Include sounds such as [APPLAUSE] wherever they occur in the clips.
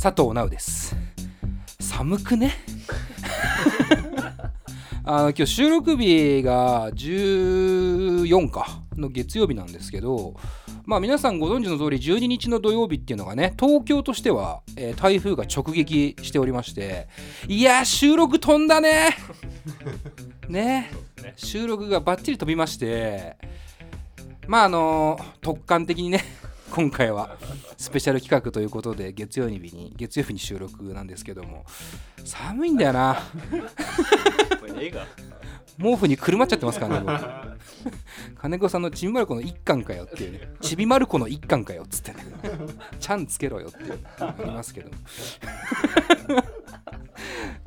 佐藤直です。寒くね？[LAUGHS] あの今日収録日が14かの月曜日なんですけどまあ皆さんご存知の通り12日の土曜日っていうのがね東京としては、えー台風が直撃しておりましていやー収録飛んだね。[LAUGHS] ね。ね。収録がバッチリ飛びましてまああの特感的にね今回はスペシャル企画ということで月曜日に月曜日に収録なんですけども寒いんだよな。毛布にくるまっちゃってますからね僕 [LAUGHS] 金子さんのちびまる子の一巻かよっていうね。ちびまる子の一巻かよっつってね。ちゃんつけろよっていありますけど [LAUGHS]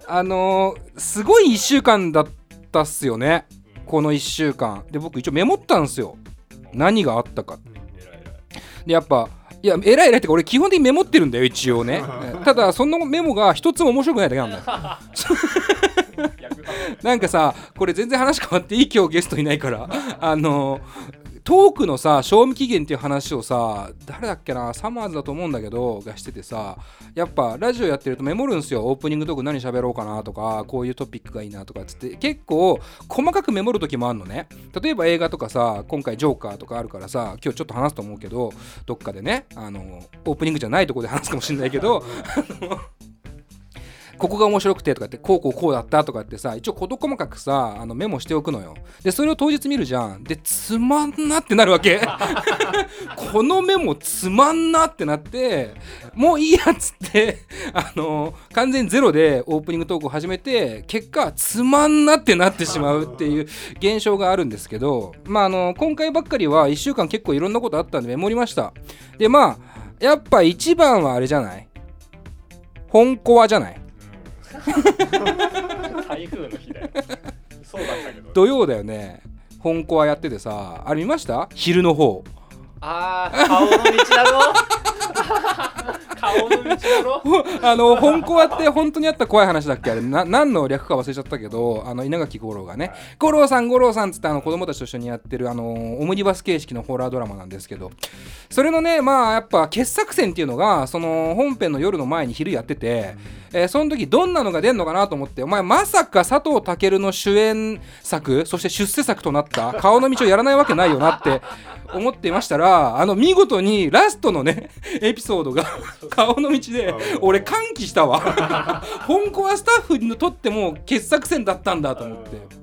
あのーすごい1週間だったっすよね。この1週間。で僕一応メモったんですよ。何があったかえらいえでやっぱいや偉い偉いってか俺基本的にメモってるんだよ一応ね。[LAUGHS] ただそのメモが一つも面白くないだけなんだよ。なんかさこれ全然話変わっていい今日ゲストいないから。あのトークのさ賞味期限っていう話をさ誰だっけなサマーズだと思うんだけどがしててさやっぱラジオやってるとメモるんすよ。オープニングトーク何喋ろうかなとかこういうトピックがいいなとかっつって。結構細かくメモる時もあるのね。例えば映画とかさ今回ジョーカーとかあるからさ今日ちょっと話すと思うけどどっかでねあのオープニングじゃないとこで話すかもしれないけどあのここが面白くてとかってこうこうこうだったとかってさ一応事細かくさあのメモしておくのよ。でそれを当日見るじゃん。でつまんなってなるわけ。[LAUGHS] このメモつまんなってなってもういいやっつってあの完全ゼロでオープニングトークを始めて結果つまんなってなってしまうっていう現象があるんですけどまああの今回ばっかりは1週間結構いろんなことあったんでメモりました。でまあやっぱ一番はあれじゃない？本コアじゃない？[LAUGHS] 台風の日だよ。そうだったけど。土曜だよね。本コアやっててさあれ見ました？昼の方。あー顔の道だろ。顔の道だろ。[LAUGHS] あの本コアって本当にあった怖い話だっけ？あれな何の略か忘れちゃったけどあの稲垣吾郎がね「吾郎さん吾郎さん」っつってあの子供たちと一緒にやってるあのオムニバス形式のホラードラマなんですけど。それのねまあやっぱ傑作選っていうのがその本編の夜の前に昼やってて、えーその時どんなのが出んのかなと思ってお前まさか佐藤健の主演作そして出世作となった顔の道をやらないわけないよなって思っていましたらあの見事にラストのねエピソードが顔の道で俺歓喜したわ [LAUGHS] 本コアスタッフにとっても傑作選だったんだと思って。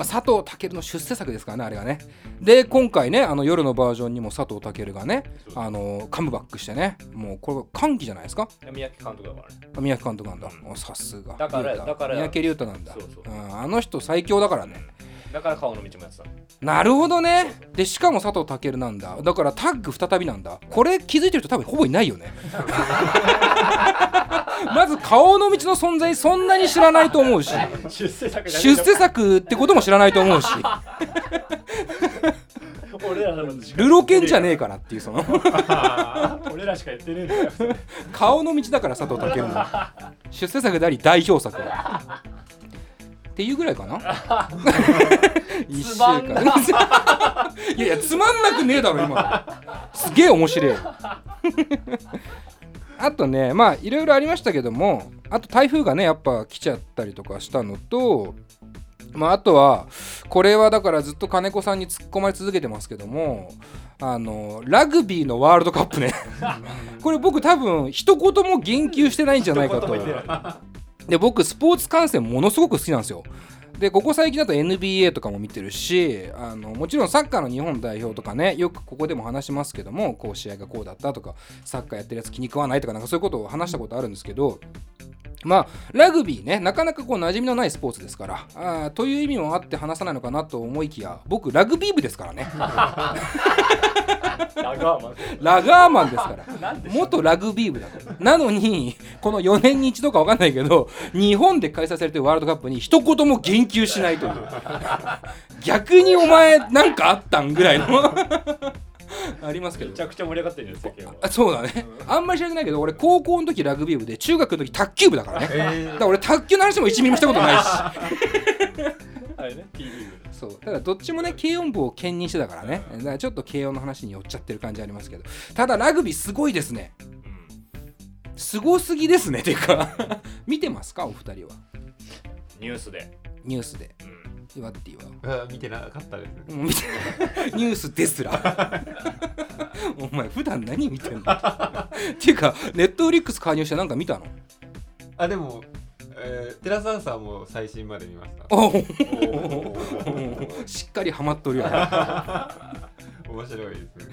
まあ、佐藤健の出世作ですからねあれがね。で今回ねあの夜のバージョンにも佐藤健がねあのカムバックしてねもうこれ歓喜じゃないですか？宮城監督だからね。あ三宅監督なんだ。おさすが。だからだから三宅龍太なんだ。そうそう。うんあの人最強だからねだから顔の道もやってた。のなるほどね。でしかも佐藤健なんだ。だからタッグ再びなんだ。これ気づいてる人多分ほぼいないよね。[LAUGHS] まず顔の道の存在そんなに知らないと思うし。出世作じゃね出世作ってことも知らないと思うし。俺らのルロケンじゃねえからっていうその。[LAUGHS] 俺らしかやってねえんだよ。顔の道だから佐藤健の出世作であり代表作っていうぐらいかな。[LAUGHS] 一週間。[LAUGHS] いやいやつまんなくねえだろ今の。すげえ面白い。[LAUGHS] あとねまあいろいろありましたけどもあと台風がねやっぱ来ちゃったりとかしたのとまあ、あとはこれはだからずっと金子さんに突っ込まれ続けてますけどもあのラグビーのワールドカップね。これ僕多分一言も言及してないんじゃないかとで僕スポーツ観戦ものすごく好きなんですよ。でここ最近だと NBA とかも見てるしあのもちろんサッカーの日本代表とかねよくここでも話しますけどもこう試合がこうだったとかサッカーやってるやつ気に食わないとかなんかそういうことを話したことあるんですけどまあラグビーねなかなかこう馴染みのないスポーツですからあという意味もあって話さないのかなと思いきや僕ラグビー部ですからね。[LAUGHS] ラガーマン。ラガーマンですから。元ラグビー部だから。なのにこの4年に一度か分かんないけど日本で開催されてるワールドカップに一言も言及しないという。逆にお前なんかあったんぐらいの。[LAUGHS] ありますけど。めちゃくちゃ盛り上がってるんですそうだね。あんまり知らないけど俺高校の時ラグビー部で中学の時卓球部だからね。だから俺卓球の話も1ミリもしたことないし。あれね P リーグそう。ただどっちもね軽音部を兼任してたからね。だからちょっと軽音の話に寄っちゃってる感じありますけど。ただラグビーすごいですね。うんすごすぎですねていうか。[LAUGHS] 見てますか？お二人は。ニュースで、ニュースで。うん、ワッティはあ見てなかったですもう見て [LAUGHS] ニュースですら。[LAUGHS] お前普段何見てんの？っていうかネットフリックス加入してなんか見たの？あでも、えー、テラスアンサーも最新まで見ました。おお。しっかりハマっとるよ。ね [LAUGHS] 面白いですね。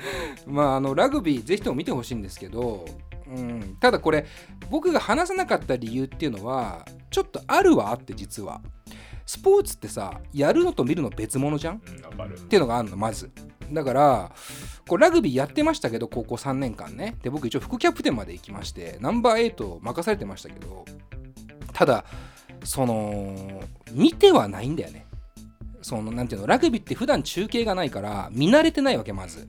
まああのラグビーぜひとも見てほしいんですけど、うん、ただこれ僕が話さなかった理由っていうのはちょっとあるはあって実は。スポーツってさやるのと見るの別物じゃん？うん。っていうのがあるのまず。だからこうラグビーやってましたけど高校3年間ね。で僕一応副キャプテンまで行きましてナンバー8を任されてましたけどただその見てはないんだよね。そのなんていうのラグビーって普段中継がないから見慣れてないわけまず。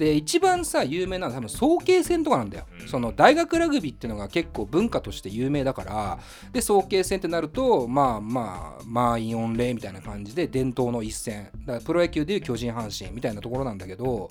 で一番さ有名なのは多分早慶戦とかなんだよ、うん。その大学ラグビーっていうのが結構文化として有名だから。で早慶戦ってなるとまあまあ満員御礼みたいな感じで伝統の一戦。だからプロ野球でいう巨人阪神みたいなところなんだけど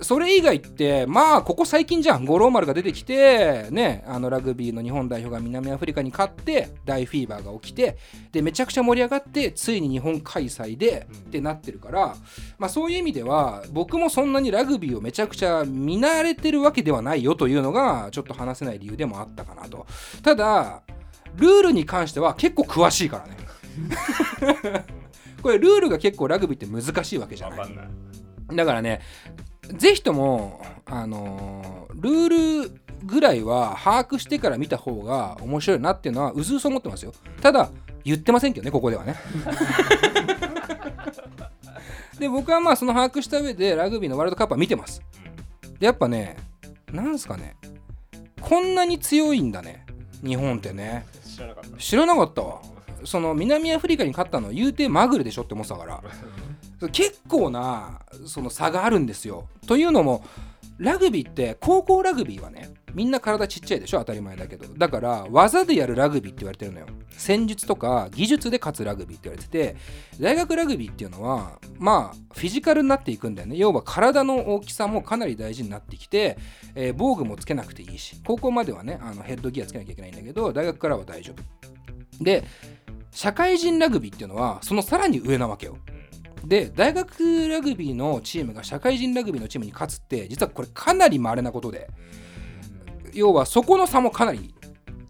それ以外ってまあここ最近じゃん五郎丸が出てきてねあのラグビーの日本代表が南アフリカに勝って大フィーバーが起きてでめちゃくちゃ盛り上がってついに日本開催でうん。ってなってるから、まあ、そういう意味では僕もそんなにラグビーをめちゃくちゃ見慣れてるわけではないよというのがちょっと話せない理由でもあったかなと。ただルールに関しては結構詳しいからね。[LAUGHS] これルールが結構ラグビーって難しいわけじゃない。だからねぜひともあのールールぐらいは把握してから見た方が面白いなっていうのはうずうす思ってますよ。ただ言ってませんけどねここではね [LAUGHS] で僕はまあその把握した上でラグビーのワールドカップは見てます。でやっぱねなんすかね。こんなに強いんだね。日本ってね。知らなかった。知らなかったわ。その南アフリカに勝ったの言うてまぐれでしょって思ってたから。[LAUGHS] 結構なその差があるんですよ。というのもラグビーって高校ラグビーはねみんな体ちっちゃいでしょ当たり前だけど。だから技でやるラグビーって言われてるのよ。戦術とか技術で勝つラグビーって言われてて大学ラグビーっていうのはまあフィジカルになっていくんだよね。要は体の大きさもかなり大事になってきて、えー防具もつけなくていいし高校まではねあのヘッドギアつけなきゃいけないんだけど大学からは大丈夫。で社会人ラグビーっていうのはそのさらに上なわけよ。で大学ラグビーのチームが社会人ラグビーのチームに勝つって実はこれかなり稀なことで。要はそこの差もかなり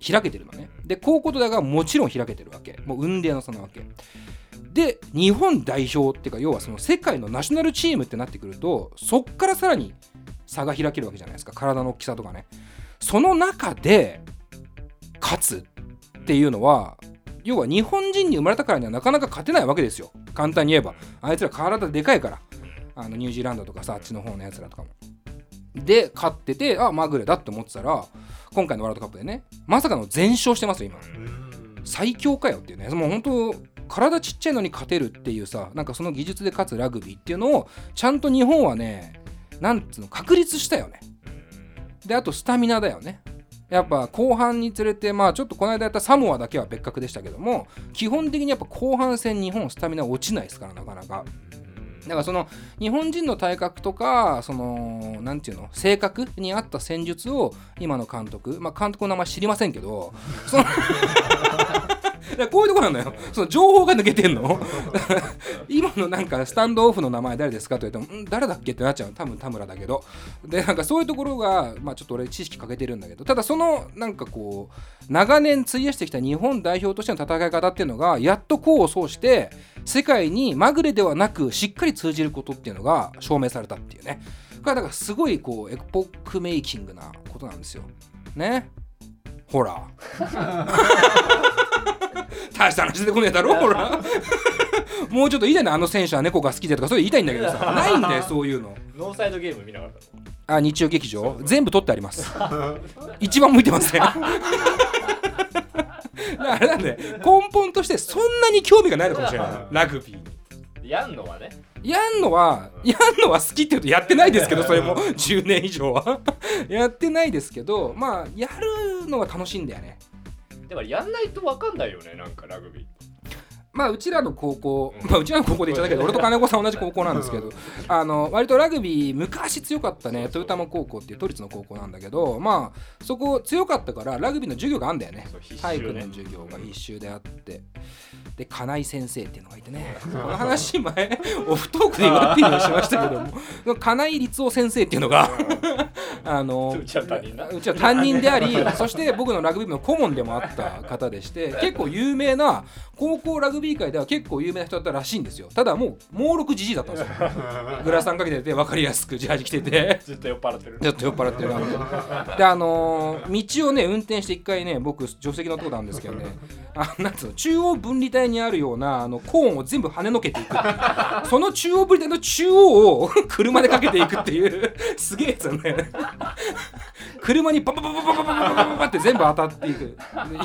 開けてるのね。で高校と大学はもちろん開けてるわけ。もう運命の差なわけ。で日本代表っていうか要はその世界のナショナルチームってなってくるとそっからさらに差が開けるわけじゃないですか。体の大きさとかね。その中で勝つっていうのは要は日本人に生まれたからにはなかなか勝てないわけですよ。簡単に言えば。あいつら体でかいから。あのニュージーランドとかさあっちの方のやつらとかも。で勝っててあまぐれだって思ってたら今回のワールドカップでねまさかの全勝してますよ今。最強かよっていうね。もう本当体ちっちゃいのに勝てるっていうさなんかその技術で勝つラグビーっていうのをちゃんと日本はねなんつうの確立したよね。であとスタミナだよね。やっぱ後半につれてまあちょっとこの間やったサモアだけは別格でしたけども基本的にやっぱ後半戦日本スタミナ落ちないですからなかなか。だからその日本人の体格とかそのなんていうの性格に合った戦術を今の監督まあ監督の名前知りませんけどその [LAUGHS] らこういうとこなんだよその情報が抜けてんの。[LAUGHS] 今のなんかスタンドオフの名前誰ですかと言ってもん誰だっけってなっちゃう多分田村だけど。でなんかそういうところがまあちょっと俺知識欠けてるんだけど。ただそのなんかこう長年費やしてきた日本代表としての戦い方っていうのがやっと功を奏して世界にまぐれではなくしっかり通じることっていうのが証明されたっていうね。これはだからすごいこうエポックメイキングなことなんですよ。ね？ほら [LAUGHS] [LAUGHS] 大した話出てこねえだろほら。[LAUGHS] もうちょっと言いたいなあの選手は猫が好きでとかそういう言いたいんだけどさ。[LAUGHS] ないんだよそういうの。ノーサイドゲーム見なかったのあ日曜劇場？全部撮ってあります。一番向いてません。あれなんで根本としてそんなに興味がないのかもしれない。ラグビーに。やんのはね。やんのはやんのは好きって言うとやってないですけどそれも。10年以上は。やってないですけどまあやるのは楽しいんだよねでもやんないと分かんないよねなんかラグビー。まあうちらの高校、うん。まあうちらの高校で言っちゃったけど俺と金子さん同じ高校なんですけどあの割とラグビー昔強かったね豊玉高校っていう都立の高校なんだけどまあそこ強かったからラグビーの授業があんだよね。体育の授業が必修であって。で金井先生っていうのがいてね。この話前オフトークで言われてるようにしましたけども。金井律夫先生っていうのがあのうちは担任でありそして僕のラグビー部の顧問でもあった方でして結構有名な高校ラグビー界では結構有名な人だったらしいんですよ。ただもう猛録じじいだったんですよ。[LAUGHS] グラサンかけてて分かりやすくジャージ着て。てずっと酔っ払ってる。ちょっと酔っ払ってる。であのー道をね運転して一回ね僕助手席乗ったことあるんですけどね。あなんつうの中央分離帯にあるようなあのコーンを全部跳ねのけていく。その中央分離帯の中央を [LAUGHS] 車でかけていくっていう。すげえやつなんだよね車にババババババババババって全部当たっていく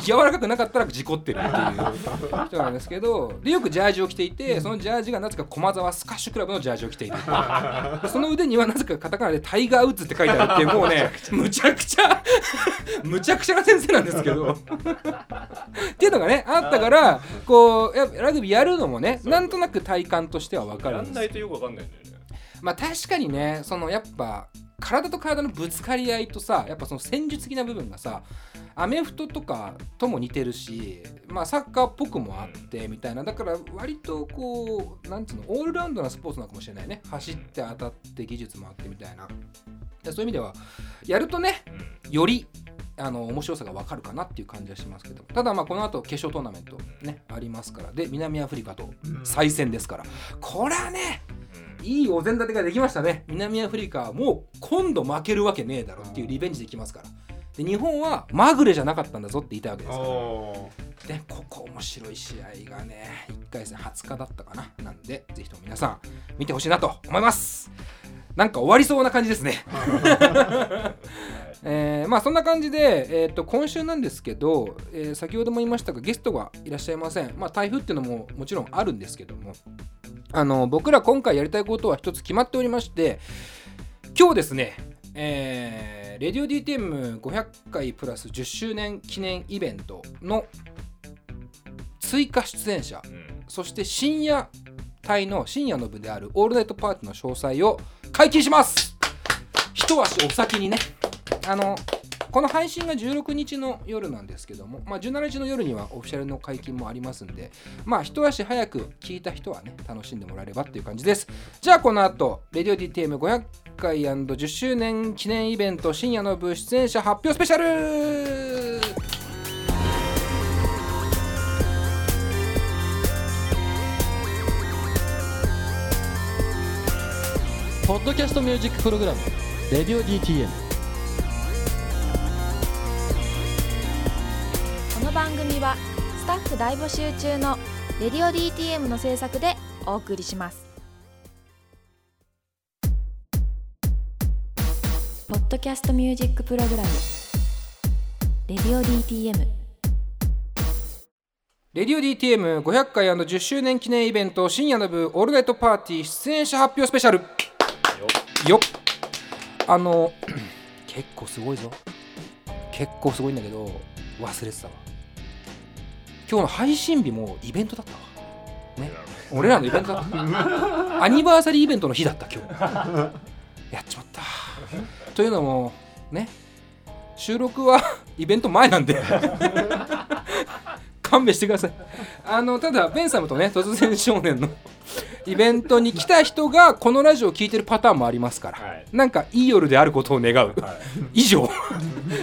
柔らかくなかったら事故ってるっていう人なんですけどでよくジャージを着ていてそのジャージがなぜか駒沢スカッシュクラブのジャージを着ているその腕にはなぜかカタカナでタイガーウッズって書いてあるっていうもうねむちゃくちゃむちゃくちゃな先生なんですけどっていうのがねあったからこうやラグビーやるのもねなんとなく体感としては分かるんですやんないとよくわかんないんだよねまあ確かにねそのやっぱ体と体のぶつかり合いとさやっぱその戦術的な部分がさアメフトとかとも似てるしまあサッカーっぽくもあってみたいな。だから割とこうなんつうのオールラウンドなスポーツなのかもしれないね。走って当たって技術もあってみたいな。でそういう意味ではやるとねよりあの面白さが分かるかなっていう感じはしますけど。ただまあこの後決勝トーナメントねありますから。で南アフリカと再戦ですから。これはねいいお膳立てができましたね。南アフリカはもう今度負けるわけねえだろっていうリベンジできますから。で日本はまぐれじゃなかったんだぞって言いたいわけですから。ここ面白い試合がね1回戦20日だったかな。なんでぜひとも皆さん見てほしいなと思います。なんか終わりそうな感じですねえーまあそんな感じで、えー、と今週なんですけど、えー先ほども言いましたがゲストがいらっしゃいません。まあ台風っていうのももちろんあるんですけどもあの僕ら今回やりたいことは一つ決まっておりまして今日ですねえー、レディオ DTM500 回プラス10周年記念イベントの追加出演者そして深夜帯の深夜の部であるオールナイトパーティーの詳細を解禁します。一足お先にねあのこの配信が16日の夜なんですけども、まあ、17日の夜にはオフィシャルの解禁もありますんで、まあ、一足早く聞いた人はね、楽しんでもらえればっていう感じです。じゃあ、この後、レディオ DTM500 回 &10 周年記念イベント深夜の部出演者発表スペシャルポッドキャストミュージックプログラム「レディオ DTM」番組はスタッフ大募集中の「レディオ DTM」の制作でお送りします。ポッドキャストミュージックプログラム「レディオ DTM」レディオ DTM500 回 &10 周年記念イベント深夜の部オールナイトパーティー出演者発表スペシャル。よっ。あの [CLEARS THROAT] 結構すごいぞ。結構すごいんだけど忘れてたわ今日の配信日もイベントだったわ。ね。俺らのイベントだった。[LAUGHS] アニバーサリーイベントの日だった今日。[LAUGHS] やっちまった。というのもね。収録は [LAUGHS] イベント前なんで勘弁してください。あのただベンサムとね突然少年のイベントに来た人がこのラジオを聞いてるパターンもありますから、はい。なんかいい夜であることを願う、以上。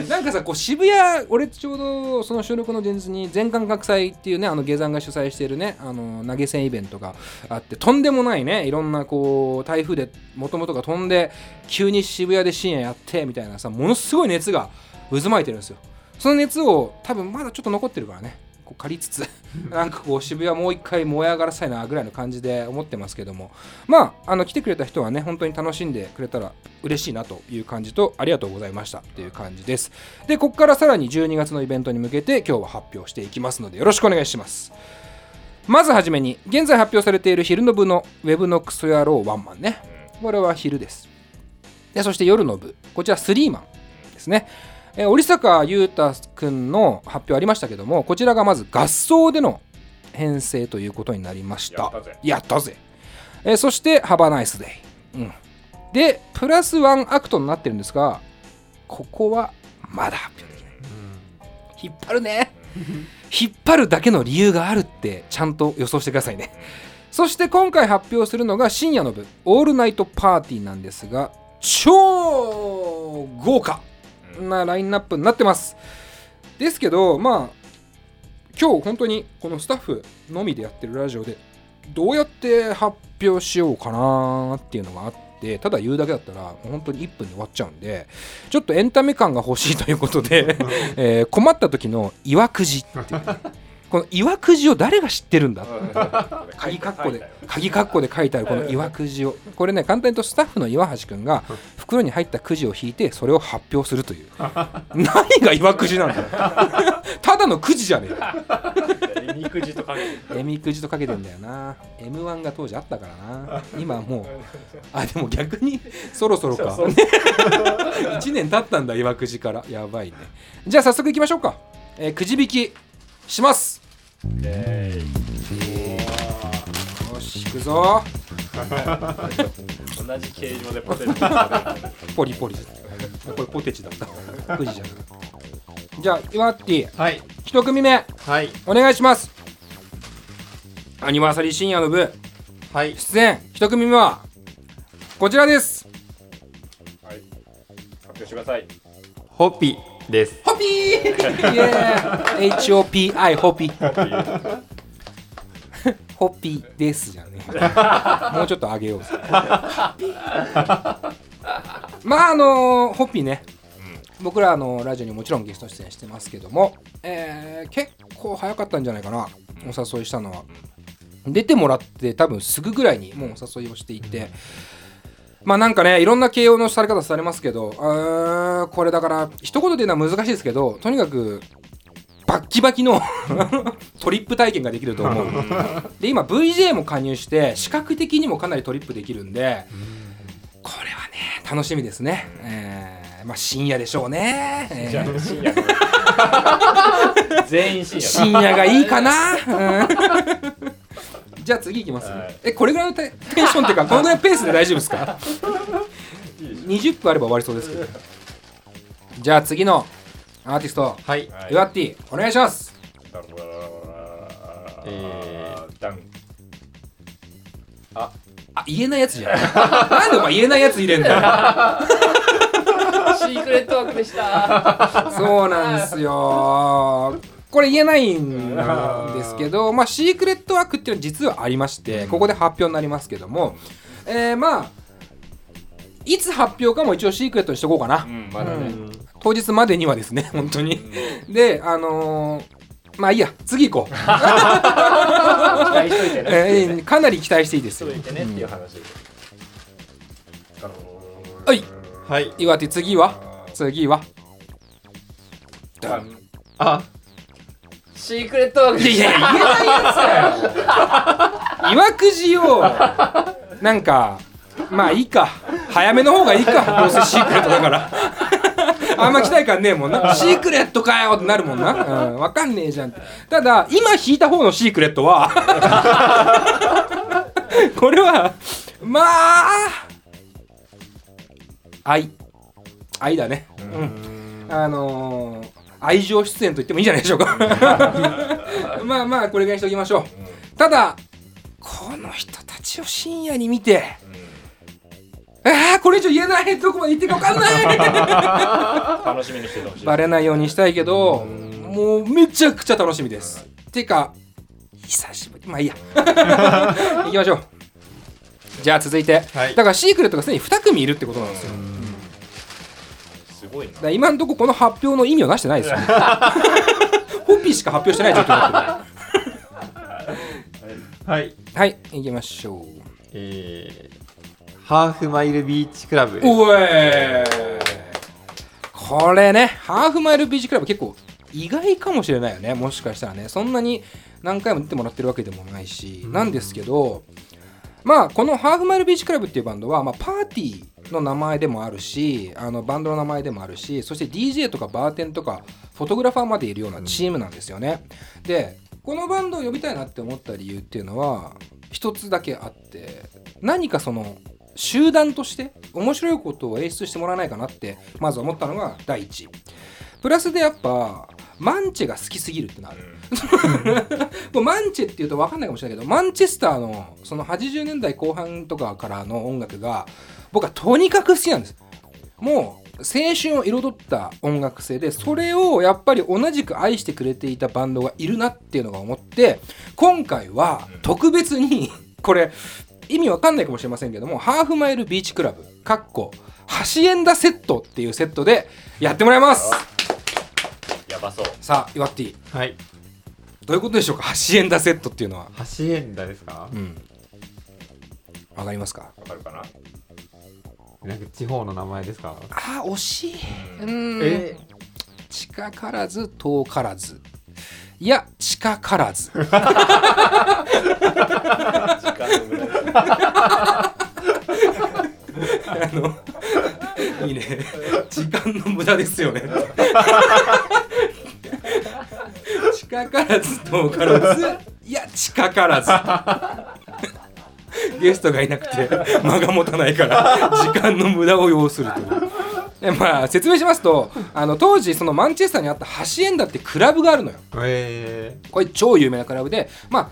なんかさこう渋谷俺ちょうどその収録の前日に全感覚祭っていうねあの下山が主催しているねあの投げ銭イベントがあってとんでもないねいろんなこう台風でもともとが飛んで急に渋谷で深夜やってみたいなさものすごい熱が渦巻いてるんですよ。その熱を多分まだちょっと残ってるからねこう借りつつ [LAUGHS] なんかこう渋谷もう一回燃え上がらせたいなぐらいの感じで思ってますけども。まああの来てくれた人はね本当に楽しんでくれたら嬉しいなという感じとありがとうございましたっていう感じです。でここからさらに12月のイベントに向けて今日は発表していきますのでよろしくお願いします。まずはじめに現在発表されている昼の部のウェブのクソ野郎ワンマンね。これは昼です。でそして夜の部。こちらスリーマンですね。えー折坂優太くんの発表ありましたけどもこちらがまず合奏での、編成ということになりました。やったぜ。やったぜ。えーそして「ハバナイスデイ」うん、でプラスワンアクトになってるんですがここはまだ発表できない。引っ張るね。引っ張るだけの理由があるってちゃんと予想してくださいね。そして今回発表するのが深夜の部オールナイトパーティーなんですが超豪華なラインナップになってます。ですけどまあ今日本当にこのスタッフのみでやってるラジオでどうやって発表しようかなっていうのがあってただ言うだけだったらもう本当に1分で終わっちゃうんでちょっとエンタメ感が欲しいということで、[LAUGHS] えー困った時の岩くじっていう。ねこの岩くじを誰が知ってるんだ？鍵括弧で鍵括弧で書いてあるこの岩くじを。これね簡単に言うとスタッフの岩橋くんが袋に入ったくじを引いてそれを発表するという。[LAUGHS] 何が岩くじなんだよ。[LAUGHS] ただのくじじゃねえか [LAUGHS] え肉汁とかけてエミくじとかけてんだよな。m 1が当時あったからな。今もうあでも逆にそろそろか。そう1年経ったんだ岩くじから。やばいね。じゃあ早速いきましょうか、えーくじ引きします。えよしいくぞ。ー [LAUGHS] 同じ形状でポテト。ポリポリ。これポテチだった。くじじゃないじゃあ岩ッティはい。一組目。はい。お願いします。アニバーサリー深夜の部。はい。出演。一組目はこちらです。はい。発表してください。ホッピーです。ホピー！イエー HOPI ホピー。ホピーですじゃんねもうちょっと上げようぜ。まああのホッピーね。僕らあのラジオにもちろんゲスト出演してますけども、えー結構早かったんじゃないかな。お誘いしたのは。出てもらって多分すぐぐらいにもうお誘いをしていて、まあなんかねいろんな形容のされ方されますけどあーこれだから一言で言うのは難しいですけどとにかくバッキバキの [LAUGHS] トリップ体験ができると思う。[LAUGHS] で今 VJ も加入して視覚的にもかなりトリップできるんでこれはね楽しみですね、えーまあ深夜でしょうね、深夜。の [LAUGHS] 全員深夜。深夜がいいかな、うんじゃあ次いきます、はい。えこれぐらいのテテンションっていうか [LAUGHS] このぐらいのペースで大丈夫ですか？[LAUGHS] 20分あれば終わりそうですけど。じゃあ次のアーティスト。はい。はい。ユアッティお願いします。えダンあ言えないやつじゃんなんでお前言えないやつ入れんだよシークレットワークでしたそうなんですよこれ言えないんですけど、まあ、シークレットワークっていうのは実はありましてここで発表になりますけども、えーまあいつ発表かも一応シークレットにしとこうかな、うんまだね。うん。当日までにはですね本当に。であのーまあいいや次行こう、期待しといてね。えーかなり期待していいですよ。しといてねっていう話はい。はい。岩手次は？次は？ダンあシークレットワーク。いやいや言えないやつだよ。岩くじをなんかまあいいか。早めの方がいいか。どうせシークレットだから。あんま期待感ねえもんな。シークレットかよってなるもんな、うん、分かんねえじゃんただ今引いた方のシークレットは [LAUGHS] これはまあ愛。愛だね。うん。あのー愛情出演と言ってもいいんじゃないでしょうか。[LAUGHS] まあまあこれぐらいにしておきましょう。ただこの人たちを深夜に見てああこれ以上言えないどこまで言っていいか分かんない。[LAUGHS] 楽しみにしててほしい。バレないようにしたいけどもうめちゃくちゃ楽しみです。てか久しぶり。まあいいや。[LAUGHS] 行きましょう。じゃあ続いて、はい。だからシークレットがすでに2組いるってことなんですよ。すごいな。今のところこの発表の意味をなしてないですよ。[LAUGHS] ホッピーしか発表してない状況になってはい。るはい行きましょう。えー、ハーフマイルビーチクラブ。おい。これねハーフマイルビーチクラブ結構意外かもしれないよね。もしかしたらね。そんなに何回も出てもらってるわけでもないし、なんですけどまあこのハーフマイルビーチクラブっていうバンドは、まあ、パーティーの名前でもあるしあのバンドの名前でもあるしそして DJ とかバーテンとかフォトグラファーまでいるようなチームなんですよね、でこのバンドを呼びたいなって思った理由っていうのは一つだけあって何かその集団として面白いことを演出してもらわないかなってまず思ったのが第一。プラスでやっぱマンチェが好きすぎるってなる。[LAUGHS] もうマンチェっていうと分かんないかもしれないけどマンチェスターのその80年代後半とかからの音楽が僕はとにかく好きなんです。もう青春を彩った音楽性でそれをやっぱり同じく愛してくれていたバンドがいるなっていうのが思って今回は特別にこれ意味わかんないかもしれませんけどもハーフマイルビーチクラブかっこハシエンダセットっていうセットでやってもらいますやばそう。さあイワッティはい。どういうことでしょうか？ハシエンダセットっていうのは。ハシエンダですか？うん。わかりますか？わかるかな？なんか地方の名前ですか？あー惜しい。うん。え近からず遠からず。いや近からず。時間の無駄あのいいね。時間の無駄ですよね近からず遠からず。いや近からず。[LAUGHS] ゲストがいなくて間が持たないから時間の無駄を要すると。いうでまあ説明しますとあの当時そのマンチェスターにあったハシエンダってクラブがあるのよ。えこれ超有名なクラブでまあ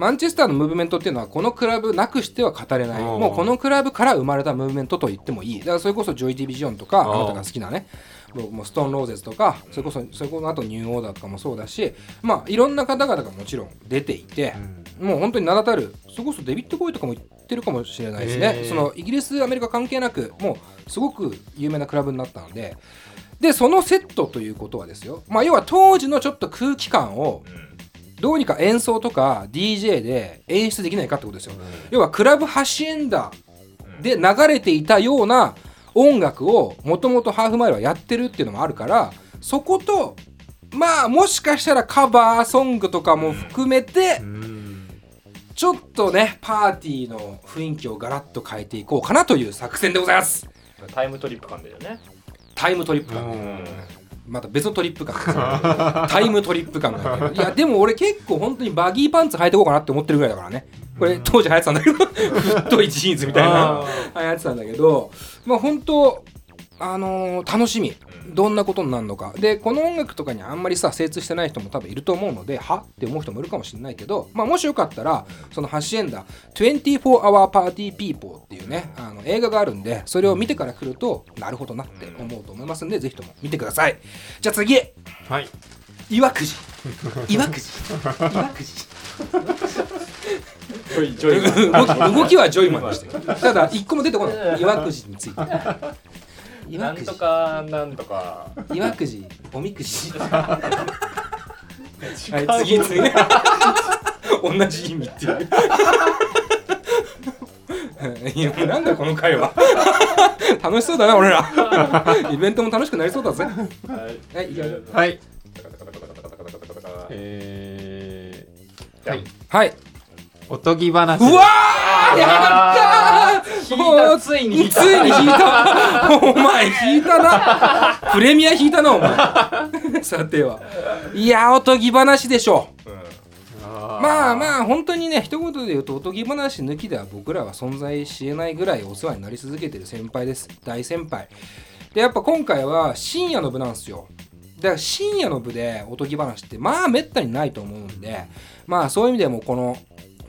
マンチェスターのムーブメントっていうのはこのクラブなくしては語れない。もうこのクラブから生まれたムーブメントと言ってもいい。だからそれこそジョイ・ディビジョンとかあなたが好きなねもうもうストーン・ローゼズとかそれこそそれこそあとニューオーダーとかもそうだしまあいろんな方々がもちろん出ていてー、うん。もう本当に名だたるそれこそデビッド・ボウイとかも言ってるかもしれないですね、そのイギリスアメリカ関係なくもうすごく有名なクラブになったので。でそのセットということはですよ、まあ、要は当時のちょっと空気感をどうにか演奏とか DJ で演出できないかってことですよ。要はクラブハシエンダで流れていたような音楽をもともとハーフマイルはやってるっていうのもあるからそことまあもしかしたらカバーソングとかも含めてうん。ちょっとねパーティーの雰囲気をガラッと変えていこうかなという作戦でございます。タイムトリップ感だよね。タイムトリップ感。うんまた別のトリップ感タイムトリップ感がいやでも俺結構本当にバギーパンツ履いてこうかなって思ってるぐらいだからね。これ当時流行ってたんだけど。[LAUGHS] 太いジーンズみたいな流行ってたんだけど。まあ本当あのー楽しみ。どんなことになるのか。でこの音楽とかにあんまりさ精通してない人も多分いると思うのでは？って思う人もいるかもしれないけど、まあ、もしよかったらそのハシエンダ24 Hour Party People っていうねあの映画があるんでそれを見てから来るとなるほどなって思うと思いますんでぜひとも見てください。じゃあ次。はい。岩くじ。岩くじ。岩くじ。動きはジョイマンでしたよ。ただ一個も出てこない。岩くじについてなんと岩くじ。かなんとか。岩くじおみくじ。[LAUGHS] はい次次。[LAUGHS] 同じ意味っていう。[LAUGHS] いやもうなんだこの会話。楽しそうだな俺ら。イベントも楽しくなりそうだぜ。はい。はいいはい。ええー、はいはいおとぎ話。うわーやったー。引いたついに引いた。ついに引いた。お前引いたな。プレミア引いたなお前。[LAUGHS] さては。いやおとぎ話でしょう。まあまあ本当にね一言で言うとおとぎ話抜きでは僕らは存在しえないぐらいお世話になり続けてる先輩です。大先輩。でやっぱ今回は深夜の部なんですよ。だから深夜の部でおとぎ話ってまあめったにないと思うんでまあそういう意味でもこの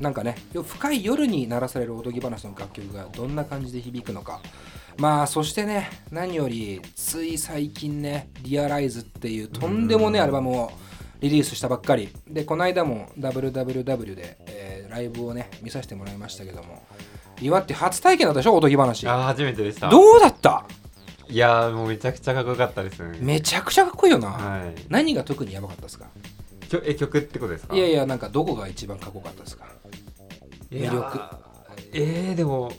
なんかねよ深い夜に鳴らされるおとぎ話の楽曲がどんな感じで響くのか。まあそしてね何よりつい最近ね「リアライズっていうとんでもねえアルバムをリリースしたばっかり。でこの間も WWW で、えーライブをね見させてもらいましたけども。岩って初体験だったでしょおとぎ話。あー初めてでした。どうだった？いやーもうめちゃくちゃかっこよかったです。ねめちゃくちゃかっこいいよな、はい。何が特にやばかったですか？え曲ってことですか？いやいやなんかどこが一番かっこよかったですか？魅力。えー、でも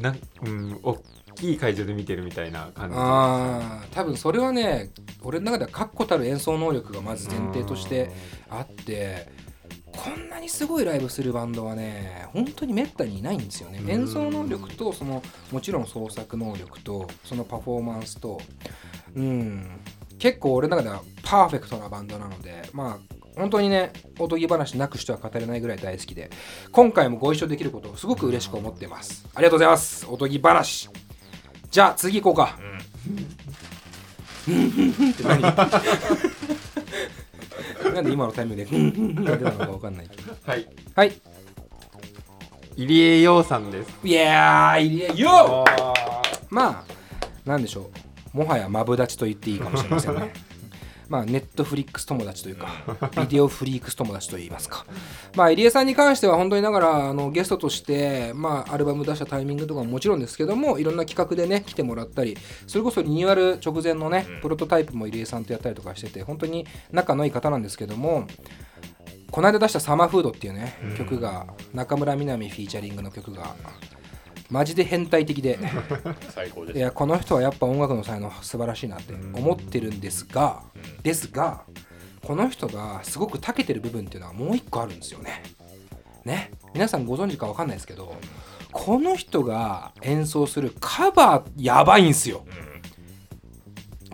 なんうん大きい会場で見てるみたいな感じ。あー多分それはね俺の中では確固たる演奏能力がまず前提としてあってこんなにすごいライブするバンドはね本当にめったにいないんですよね。うん。演奏能力とそのもちろん創作能力とそのパフォーマンスとうん結構俺の中ではパーフェクトなバンドなのでまあ本当にねおとぎ話なくしては語れないぐらい大好きで今回もご一緒できることをすごく嬉しく思ってます。ありがとうございます。おとぎ話。じゃあ次行こうか。って何なんで今のタイミングでふんが出たのか分かんないけどはいはい入江洋さんですいやー入江よまあなんでしょうもはやマブダチと言っていいかもしれませんね。[LAUGHS] まあネットフリックス友達というかビデオフリークス友達といいますか。まあ入江さんに関しては本当にながらあのゲストとしてまあアルバム出したタイミングとかももちろんですけどもいろんな企画でね来てもらったりそれこそリニューアル直前のねプロトタイプも入江さんとやったりとかしてて本当に仲のいい方なんですけどもこの間出した「サマーフード」っていうね、曲が中村みなみフィーチャリングの曲がマジで変態的で。[LAUGHS] 最高です。いやこの人はやっぱ音楽の才能素晴らしいなって思ってるんですが、ですがこの人がすごく長けてる部分っていうのはもう一個あるんですよね。ね？皆さんご存知かわかんないですけどこの人が演奏するカバーやばいんすよ。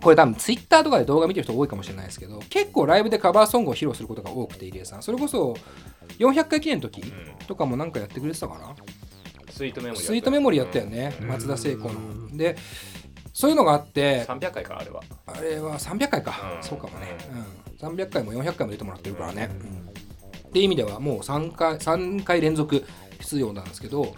これ多分ツイッターとかで動画見てる人多いかもしれないですけど結構ライブでカバーソングを披露することが多くて入江さん。それこそ400回記念の時とかもなんかやってくれてたかな？スイートメモリースイートメモリーやったよね、松田聖子の。で、そういうのがあって、300回かあれは。あれは300回か、うん。そうかもね、うん、300回も400回も出てもらってるからね。うん。っていう意味では、もう3回 ,3 回連続出場なんですけど、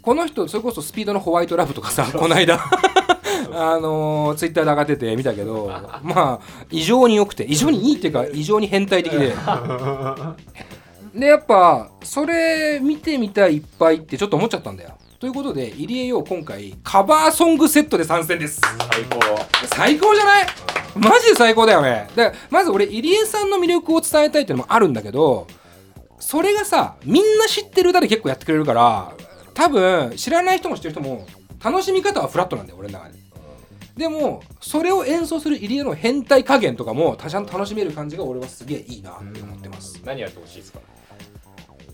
この人、それこそスピードのホワイトラブとかさ、この間。[LAUGHS] あのー、ツイッターで上がってて見たけどまあ異常に良くて異常にいいっていうか異常に変態的で [LAUGHS] でやっぱそれ見てみたいいっぱいってちょっと思っちゃったんだよ。ということで入江よ今回カバーソングセットで参戦です。最高。最高じゃない？マジで最高だよね。でまず俺入江さんの魅力を伝えたいっていうのもあるんだけどそれがさみんな知ってる歌で結構やってくれるから多分知らない人も知ってる人も楽しみ方はフラットなんだよ俺の中で。でもそれを演奏する入江の変態加減とかもちゃんと楽しめる感じが俺はすげえいいなって思ってます。何やってほしいですか？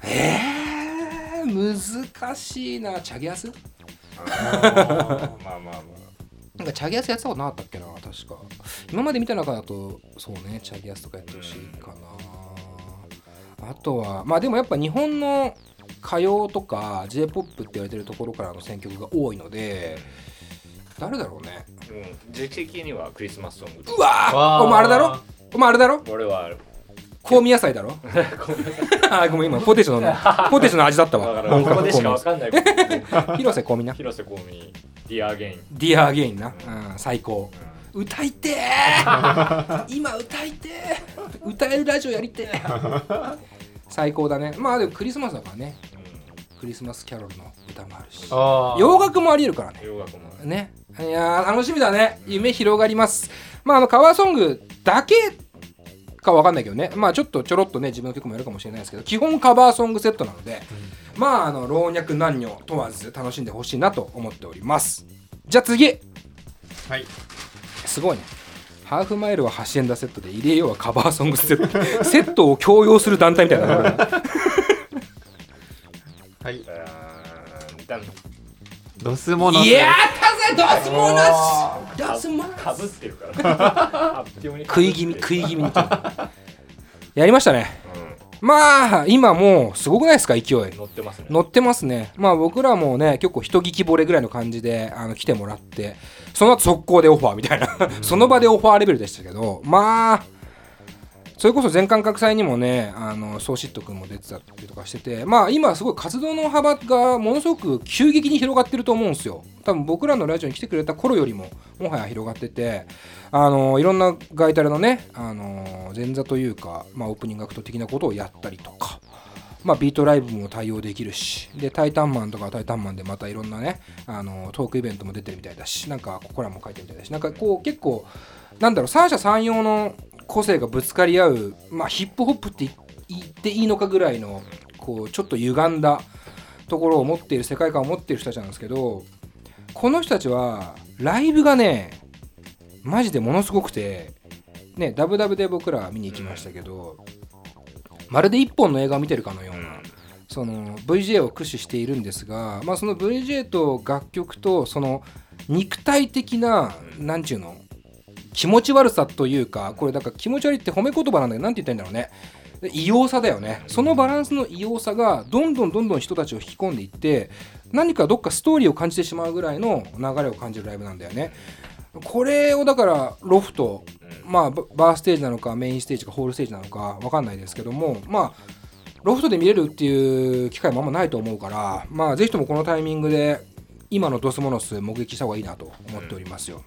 えー、難しいな。チャゲアス？まあまあまあ。なんかチャゲアスやってたことなかったっけな確か。今まで見た中だとそうねチャゲアスとかやってほしいかな。あとはまあでもやっぱ日本の歌謡とか j p o p って言われてるところからの選曲が多いので誰だろうね。うん時期的にはクリスマスソングうわお前あれだろ？お前あれだろ？俺は香味野菜だろ？[LAUGHS] あごめん今ポテチの [LAUGHS] ポテチの味だっただかわらここでしかわかんない [LAUGHS] 広瀬香美な。広瀬香美 Dear Again。 Dear Again な、うん、最高。歌いてー！今歌いてー！歌えるラジオやりてー！最高だね。まあでもクリスマスだからね。クリスマスキャロルの歌もあるし。洋楽もありえるからね。洋楽もね。いやー楽しみだね。夢広がります。まああのカバーソングだけかわかんないけどね。まあちょっとちょろっとね自分の曲もやるかもしれないですけど基本カバーソングセットなので、まああの老若男女問わず楽しんでほしいなと思っております。じゃあ次。はい。すごいね。ハーフマイルは8円だセットで入江よはカバーソングセット。[LAUGHS] セットを強要する団体みたいなはい。あーだんドスモノス。いやーたぜドスモナス。ドスモナかぶってるから食い気味食い気味。にやりましたね。うまあ今もうすごくないですか勢い。ん乗ってますね。乗ってますね。まあ僕らもね結構人聞き惚れぐらいの感じであの来てもらってその後速攻でオファーみたいな。その場でオファーレベルでしたけどまあそれこそ全館覚祭にもねあのソーシット君も出てたりとかしててまあ今すごい活動の幅がものすごく急激に広がってると思うんですよ。多分僕らのラジオに来てくれた頃よりももはや広がっててあのいろんなガイタレのねあの前座というか、まあ、オープニングアクト的なことをやったりとかまあ、ビートライブも対応できるしで「タイタンマン」とか「タイタンマン」でまたいろんなねあのトークイベントも出てるみたいだしなんかここらも書いてるみたいだしなんかこう結構なんだろう三者三様の個性がぶつかり合う、まあ、ヒップホップって言っていいのかぐらいのこうちょっと歪んだところを持っている世界観を持っている人たちなんですけどこの人たちはライブがねマジでものすごくてねダブダブで僕ら見に行きましたけどまるで一本の映画を見てるかのような、その VJ を駆使しているんですが、まあ、その VJ と楽曲とその肉体的ななんちゅうの気持ち悪さというかこれだから気持ち悪いって褒め言葉なんだけどなんて言ったんだろうね。異様さだよね。そのバランスの異様さがどんどんどんどん人たちを引き込んでいって何かどっかストーリーを感じてしまうぐらいの流れを感じるライブなんだよね。これをだからロフトまあバーステージなのかメインステージかホールステージなのかわかんないですけどもまあロフトで見れるっていう機会もあんまないと思うからまあぜひともこのタイミングで今のドスモノス目撃した方がいいなと思っておりますよ、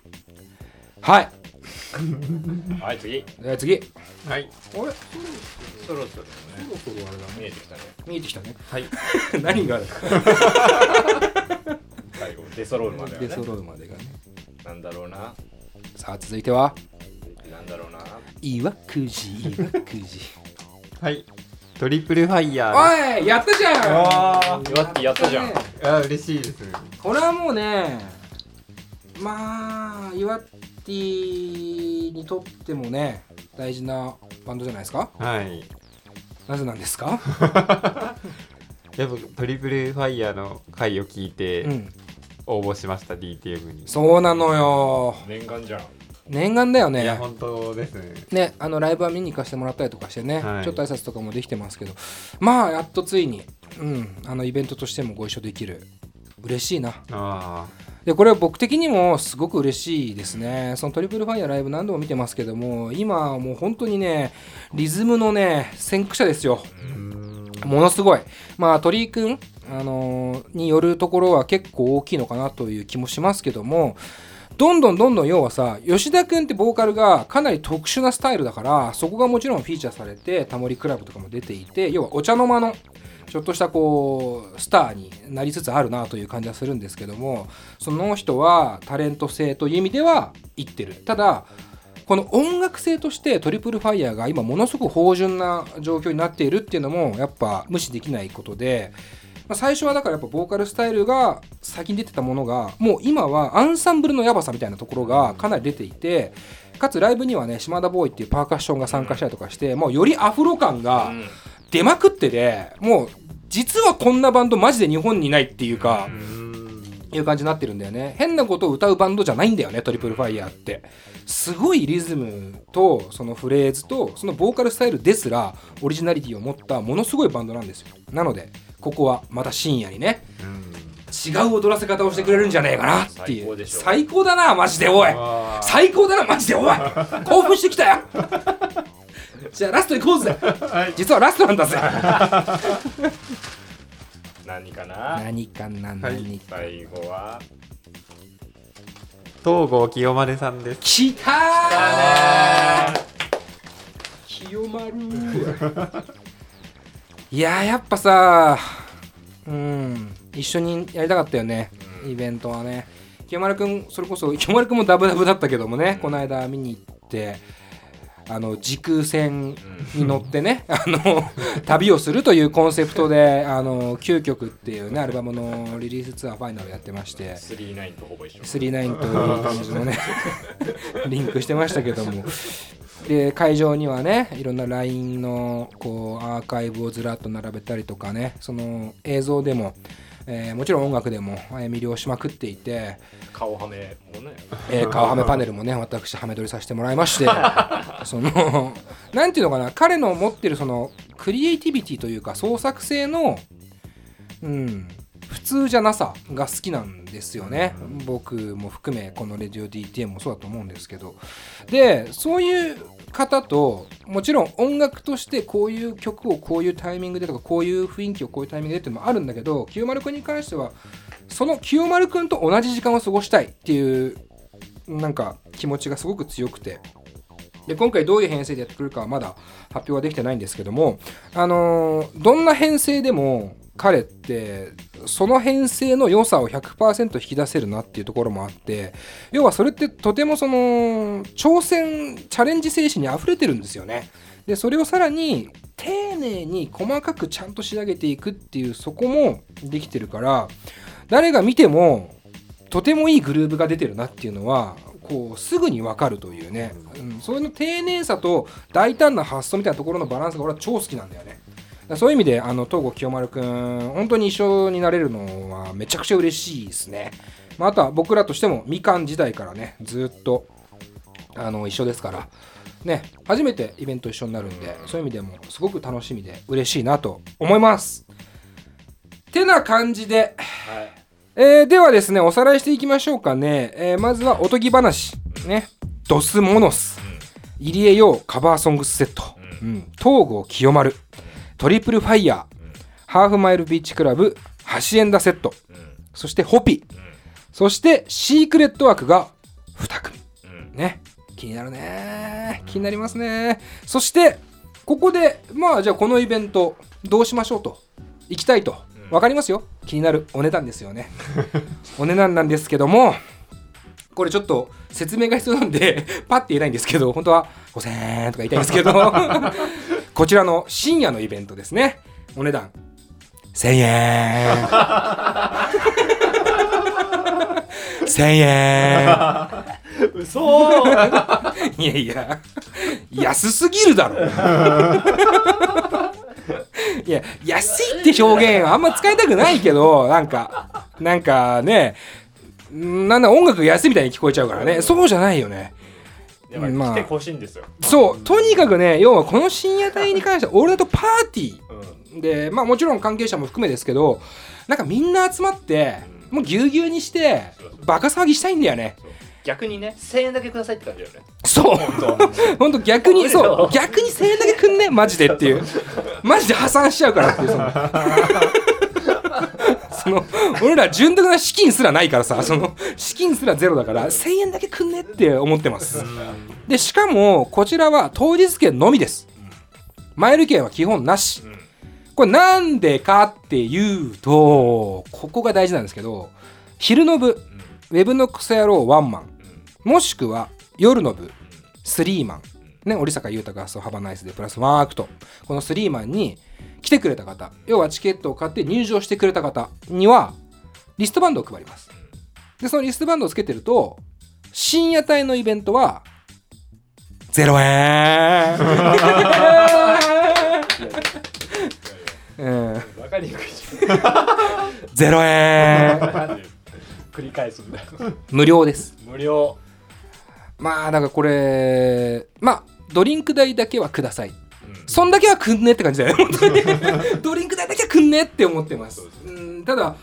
はい。はい次。では次。はい。あれ？そろそろね。そろそろあれだ見えてきたね。見えてきたね。はい。[LAUGHS] 何がある？[LAUGHS] 最後出揃うまでは出ね揃うまでがね。なんだろうな。さあ続いては？なんだろうな。岩くじ岩くじ。[LAUGHS] はい。トリプルファイヤー。おいやったじゃん！あ岩ッティやったじゃん。あ嬉しいです。これはもうねまあ岩ティにとってもね大事なバンドじゃないですか？はい。なぜなんですか？[LAUGHS] やっぱトリプルファイヤーの回を聞いてうん。応募しました、DTM に。そうなのよ。念願じゃん。念願だよね。いや本当ですね。ねあのライブは見に行かせてもらったりとかしてね、はい。ちょっと挨拶とかもできてますけどまあやっとついに、うん、あのイベントとしてもご一緒できる。嬉しいな。あでこれは僕的にもすごく嬉しいですね。そのトリプルファイヤーライブ何度も見てますけども今はもう本当にねリズムのね先駆者ですよ。ものすごい。まあ鳥居くん、あのーによるところは結構大きいのかなという気もしますけどもどんどんどんどん要はさ吉田くんってボーカルがかなり特殊なスタイルだからそこがもちろんフィーチャーされてタモリクラブとかも出ていて要はお茶の間のちょっとしたこうスターになりつつあるなという感じはするんですけどもその人はタレント性という意味では言ってるただこの音楽性としてトリプルファイヤーが今ものすごく芳醇な状況になっているっていうのもやっぱ無視できないことで、まあ、最初はだからやっぱボーカルスタイルが先に出てたものがもう今はアンサンブルのヤバさみたいなところがかなり出ていてかつライブにはね島田ボーイっていうパーカッションが参加したりとかしてもうよりアフロ感がうん。出まくってでもう実はこんなバンドマジで日本にないっていうか、いう感じになってるんだよね。変なことを歌うバンドじゃないんだよねトリプルファイヤーって。すごいリズムとそのフレーズとそのボーカルスタイルですらオリジナリティを持ったものすごいバンドなんですよ。なのでここはまた深夜にね違う踊らせ方をしてくれるんじゃねえかなっていう。最高でしょ最高だなマジでおい。最高だなマジでおい。興奮してきたよじゃあラスト行こうぜ、実はラストなんだぜ。[LAUGHS] 何かな？何かな何か、最後は？東郷清丸さんです。きたー。清丸。[LAUGHS] いやーやっぱさうん。一緒にやりたかったよね、イベントはね。清丸くんそれこそ清丸くんもダブダブだったけどもね、この間見に行ってあの時空船に乗ってね、[LAUGHS] あの旅をするというコンセプトであの9曲っていうねアルバムのリリースツアーファイナルやってまして39とほぼ一緒。39という感じのね [LAUGHS] リンクしてましたけども。で会場にはねいろんな LINE のこうアーカイブをずらっと並べたりとかねその映像でも、えーもちろん音楽でも、えー魅了しまくっていて、顔はめもね。えー顔はめパネルもね私はめ撮りさせてもらいまして [LAUGHS] そのなんていうのかな彼の持ってるそのクリエイティビティというか創作性のうん普通じゃなさが好きなんですよね、僕も含めこの「レディオ DTM」もそうだと思うんですけど。でそういう方ともちろん音楽としてこういう曲をこういうタイミングでとかこういう雰囲気をこういうタイミングでっていうのもあるんだけど清丸くんに関してはその清丸くんと同じ時間を過ごしたいっていうなんか気持ちがすごく強くて。で今回どういう編成でやってくれるかはまだ発表はできてないんですけどもあのーどんな編成でも彼ってその編成の良さを100%引き出せるなっていうところもあって要はそれってとてもその挑戦チャレンジ精神にあふれてるんですよね。でそれをさらに丁寧に細かくちゃんと仕上げていくっていうそこもできてるから誰が見てもとてもいいグルーブが出てるなっていうのはこうすぐに分かるというね、うん、それの丁寧さと大胆な発想みたいなところのバランスが俺は超好きなんだよね。そういう意味であの東郷清丸くん本当に一緒になれるのはめちゃくちゃ嬉しいですね、まあ、あとは僕らとしてもみかん時代からねずっとあの一緒ですからね初めてイベント一緒になるんでそういう意味でもすごく楽しみで嬉しいなと思います。てな感じで、はい。えーではですねおさらいしていきましょうかね、えーまずはおとぎ話ね。ドスモノス。入江陽カバーソングスセット、うん、東郷清丸トリプルファイヤーハーフマイルビーチクラブハシエンダセット。そしてホピ。そしてシークレット枠が2組。ね。気になるね。気になりますね。そしてここでまあじゃあこのイベントどうしましょうと。行きたいと。分かりますよ。気になる。お値段ですよね。[LAUGHS] お値段なんですけどもこれちょっと説明が必要なんで [LAUGHS] パッて言えないんですけど本当は5000円とか言いたいんですけどこちらの深夜のイベントですね。お値段。1000円。1000円。嘘。いやいや。安すぎるだろ。いや安いって表現あんま使いたくないけどなんかなんかねなんだ音楽が安いみたいに聞こえちゃうからね。そうじゃないよねやっぱりまあ。来てほしいんですよ、そうとにかくね要はこの深夜帯に関しては [LAUGHS] 俺だとパーティうん。ーでまあもちろん関係者も含めですけどなんかみんな集まってもうぎゅうぎゅうにしてバカ騒ぎしたいんだよね。逆にね1000円だけくださいって感じだよね。そう。本当。逆に [LAUGHS] そうそう。逆に1000円だけくんねマジでっていう。マジで破産しちゃうからっていうその俺ら潤沢な資金すらないからさその資金すらゼロだから1000円だけくんねって思ってます。でしかもこちらは当日券のみです。マイル券は基本なし。うん。これなんでかっていうとここが大事なんですけど昼の部ウェブのクソ野郎ワンマンもしくは夜の部スリーマンね織坂優太がそうハバナイスでプラスワンアクトこのスリーマンに来てくれた方要はチケットを買って入場してくれた方にはリストバンドを配ります。でそのリストバンドをつけてると深夜帯のイベントは0円。うん。分かりにくいじ0円。繰り返すんだ。よ無料です。無料。まあだからこれまあドリンク代だけはください。うん。そんだけはくんねって感じだよね。[LAUGHS] 本当に。ドリンク代だけはくんねって思ってます。うん。ただ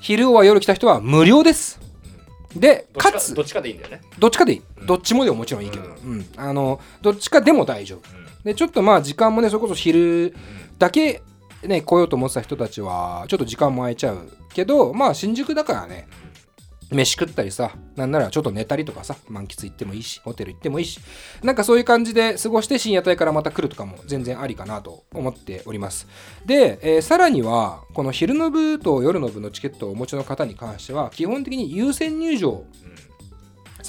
昼は夜来た人は無料です。でかつかどっちかでいいんだよね。どっちかでいい。うん。どっちもでももちろんいいけど、ううん。あのどっちかでも大丈夫。でちょっとまあ時間もねそれこそ昼だけね来ようと思ってた人たちはちょっと時間も空いちゃうけどまあ新宿だからね飯食ったりさなんならちょっと寝たりとかさ満喫行ってもいいしホテル行ってもいいしなんかそういう感じで過ごして深夜帯からまた来るとかも全然ありかなと思っておりますで、えーさらにはこの昼の部と夜の部のチケットをお持ちの方に関しては基本的に優先入場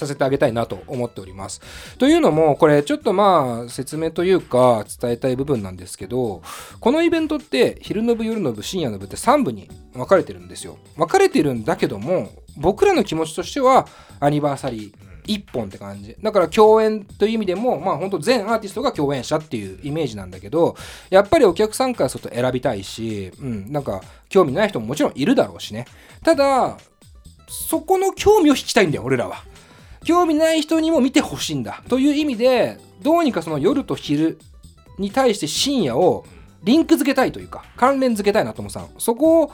させてあげたいなと思っております。というのも、これちょっとまあ説明というか伝えたい部分なんですけど、このイベントって昼の部、夜の部、深夜の部って3部に分かれてるんですよ。分かれてるんだけども、僕らの気持ちとしてはアニバーサリー1本って感じ。だから共演という意味でも、まあ本当全アーティストが共演者っていうイメージなんだけど、やっぱりお客さんからすると選びたいし、うん、なんか興味ない人ももちろんいるだろうしね。ただ、そこの興味を引きたいんだよ、俺らは。興味ない人にも見てほしいんだという意味でどうにかその夜と昼に対して深夜をリンク付けたいというか関連付けたいなと思ってたのそこ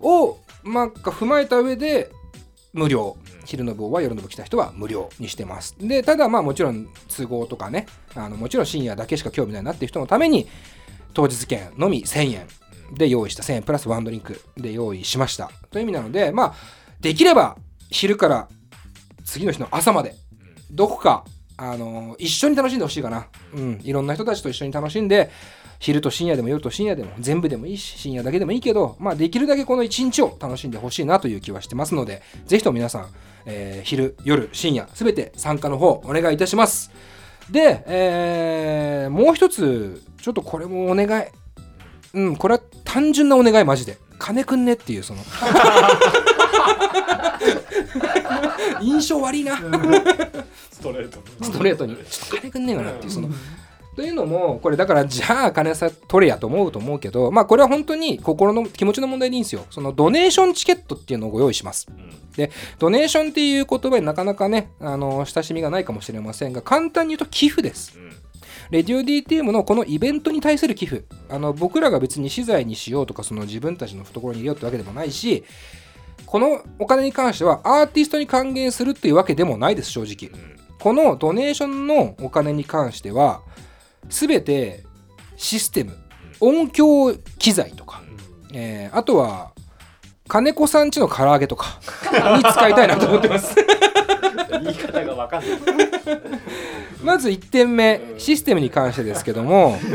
をなんか踏まえた上で無料。昼の部は夜の部来た人は無料にしてます。でただまあもちろん都合とかねあのもちろん深夜だけしか興味ないなっていう人のために当日券のみ1000円で用意した1000円プラスワンドリンクで用意しました。という意味なのでまあできれば昼から次の日の朝までどこか、あのー一緒に楽しんでほしいかな、うん、いろんな人たちと一緒に楽しんで昼と深夜でも夜と深夜でも全部でもいいし深夜だけでもいいけど、まあ、できるだけこの一日を楽しんでほしいなという気はしてますのでぜひとも皆さん、えー昼夜深夜すべて参加の方お願いいたします。で、えーもう一つちょっとこれもお願い。うんこれは単純なお願いマジで。金くんねっていうその。[LAUGHS] 印象悪いな。ストレート。ストレートに。ちょっと金くんねえかなっていうそのというのもこれだからじゃあ金さ取れやと思うと思うけどまあこれは本当に心の気持ちの問題でいいんですよ。そのドネーションチケットっていうのをご用意します。ドネーションっていう言葉になかなかねあの親しみがないかもしれませんが簡単に言うと寄付です。レディオ DTM のこのイベントに対する寄付。あの僕らが別に資材にしようとかその自分たちの懐に入れようってわけでもないしこのお金に関してはアーティストに還元するっていうわけでもないです正直。このドネーションのお金に関しては全てシステム音響機材とか、えーあとは金子さんちの唐揚げとか [LAUGHS] に使いたいなと思ってます。言い方が分かんない。まず1点目システムに関してですけども [LAUGHS]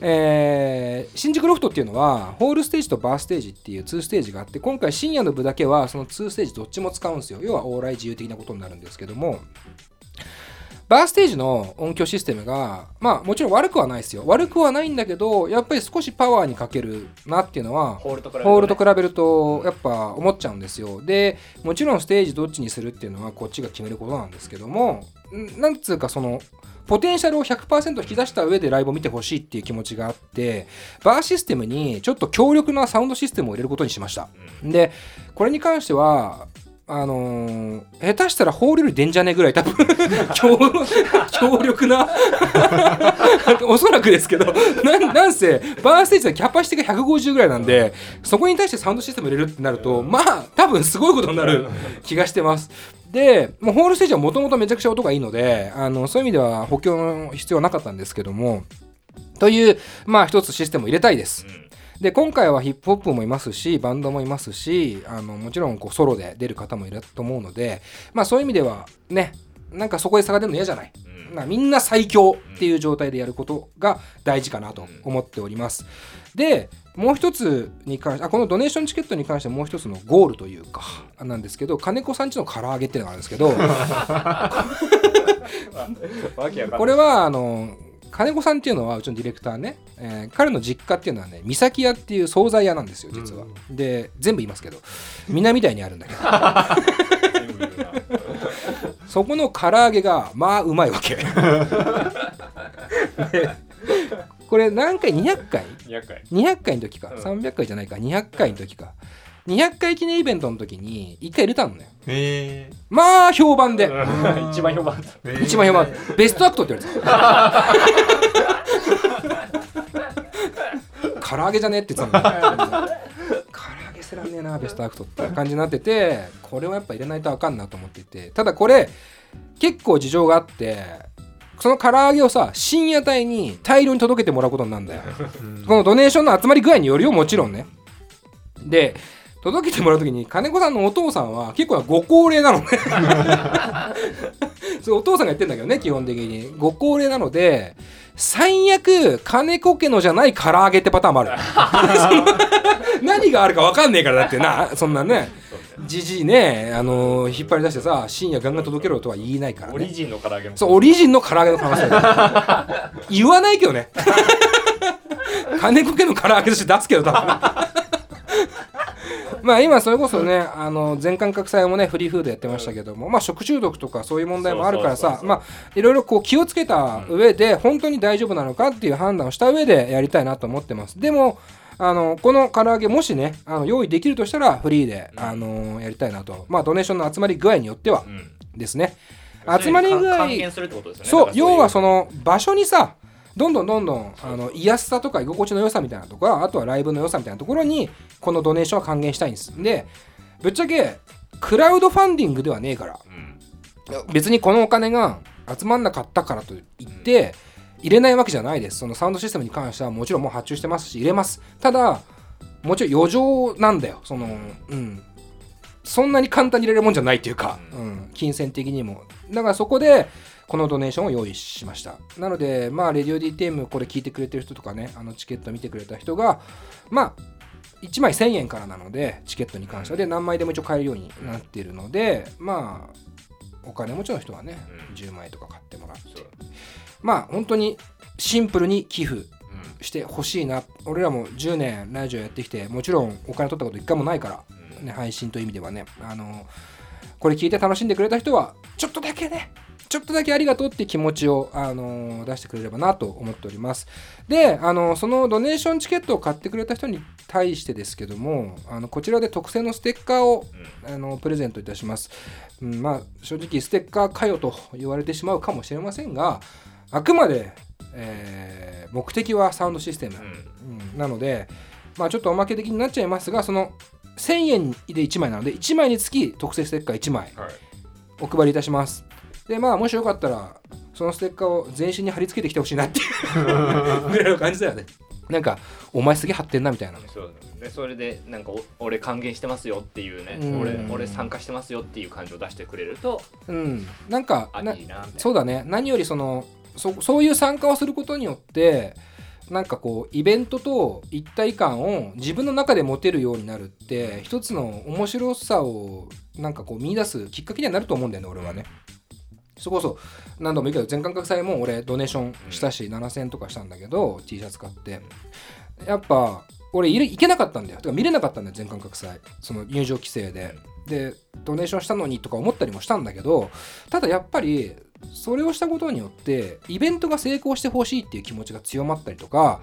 えー新宿ロフトっていうのはホールステージとバーステージっていう2ステージがあって今回深夜の部だけはその2ステージどっちも使うんですよ。要は往来自由的なことになるんですけどもバーステージの音響システムがまあもちろん悪くはないですよ。悪くはないんだけどやっぱり少しパワーに欠けるなっていうのはホールと比べるホールと比べるとやっぱ思っちゃうんですよ。でもちろんステージどっちにするっていうのはこっちが決めることなんですけどもんなんつうかそのポテンシャルを100%引き出した上でライブを見てほしいっていう気持ちがあってバーシステムにちょっと強力なサウンドシステムを入れることにしました。でこれに関してはあのー下手したらホールより出んじゃねえぐらい多分 [LAUGHS] 強強力な [LAUGHS] おそらくですけどなんなんせバーステージのキャパシティが150ぐらいなんでそこに対してサウンドシステム入れるってなるとまあ多分すごいことになる気がしてます。でもうホールステージはもともとめちゃくちゃ音がいいのであのそういう意味では補強の必要はなかったんですけどもというまあ一つシステムを入れたいですで今回はヒップホップもいますしバンドもいますしあのもちろんこうソロで出る方もいると思うのでまあそういう意味ではねなんかそこで差が出るの嫌じゃない、まあみんな最強っていう状態でやることが大事かなと思っております。でもう一つに関してあこのドネーションチケットに関してもう一つのゴールというかなんですけど金子さんちの唐揚げっていうのがあるんですけど [LAUGHS] これはあの金子さんっていうのはうちのディレクターね、えー彼の実家っていうのはね三崎屋っていう惣菜屋なんですよ実は、で全部言いますけど南台にあるんだけど。[LAUGHS] そこの唐揚げがまあうまいわけ。[LAUGHS] でこれ何回？200回？200回。200回の時か。うん。300回じゃないか。200回の時か200回記念イベントの時に1回入れたのね。え。まあ評判で。うん。[LAUGHS] 一番評判。一番評判。ベストアクトって言われてた。[LAUGHS] 唐揚げじゃねって言ってたの。唐揚げせらんねえなベストアクトって感じになっててこれはやっぱ入れないとあかんなと思っていて。ただこれ結構事情があってその唐揚げをさ深夜帯に大量に届けてもらうことになるんだよ。このドネーションの集まり具合によるよもちろんね。で届けてもらう時に金子さんのお父さんは結構なご高齢なのね。[LAUGHS] それお父さんが言ってんだけどね基本的に。ご高齢なので最悪金子家のじゃない唐揚げってパターンもある。[LAUGHS] 何があるか分かんねえからだってな。そんなねじじいねあの引っ張り出してさ深夜ガンガン届けろとは言えないからね。オリジンの唐揚げもそうオリジンの唐揚げの可能性言わないけどね。[LAUGHS] 金子家の唐揚げとして出すけど多分まあ今それこそねあの全館覚祭もねフリーフードやってましたけども、まあ食中毒とかそういう問題もあるからさまあいろいろこう気をつけた上で本当に大丈夫なのかっていう判断をした上でやりたいなと思ってます。でもあのこの唐揚げもしねあの用意できるとしたらフリーで、あのやりたいなと。まあドネーションの集まり具合によってはうん。ですね。集まり具合そう。要はその場所にさどんどんどんどんあの居やすさとか居心地の良さみたいなとかあとはライブの良さみたいなところにこのドネーションは還元したいんです。でぶっちゃけクラウドファンディングではねえからうん。別にこのお金が集まんなかったからといって入れないわけじゃないです。そのサウンドシステムに関してはもちろんもう発注してますし入れます。ただもちろん余剰なんだよ。そのうん。そんなに簡単に入れるもんじゃないっていうか、ううん、金銭的にも。だからそこでこのドネーションを用意しました。なのでまあレディオ DTM これ聞いてくれてる人とかねあのチケット見てくれた人がまあ1枚1000円からなのでチケットに関しては。で何枚でも一応買えるようになっているのでまあお金持ちの人はね、うん。10枚とか買ってもらって。まあ本当にシンプルに寄付うん。してほしいな。俺らも10年ラジオやってきてもちろんお金取ったこと一回もないから、ね、配信という意味ではね。あのこれ聞いて楽しんでくれた人はちょっとだけねちょっとだけありがとうって気持ちを、あの出してくれればなと思っております。で、あのそのドネーションチケットを買ってくれた人に対してですけどもあのこちらで特製のステッカーを、あのプレゼントいたします、うん、まあ正直ステッカーかよと言われてしまうかもしれませんがあくまで、えー目的はサウンドシステム、うん。なので、まあ、ちょっとおまけ的になっちゃいますがその1000円で1枚なので1枚につき特製ステッカー1枚はい。お配りいたしますでまあもしよかったらそのステッカーを全身に貼り付けてきてほしいなっていう [LAUGHS] ぐらいの感じだよね。なんかお前すげえ貼ってんなみたいな。そうでそれでなんかお俺還元してますよっていうねうん。俺俺参加してますよっていう感情を出してくれるとうん。なんかそうだね。何よりそのそそういう参加をすることによってなんかこうイベントと一体感を自分の中で持てるようになるって一つの面白さをなんかこう見出すきっかけにはなると思うんだよね俺はね。そこそ何度も言うけど全感覚祭も俺ドネーションしたし7000円とかしたんだけど T シャツ買って。やっぱ俺いれ行けなかったんだよ。てか見れなかったんだよ全感覚祭その入場規制で。でドネーションしたのにとか思ったりもしたんだけどただやっぱりそれをしたことによってイベントが成功してほしいっていう気持ちが強まったりとか、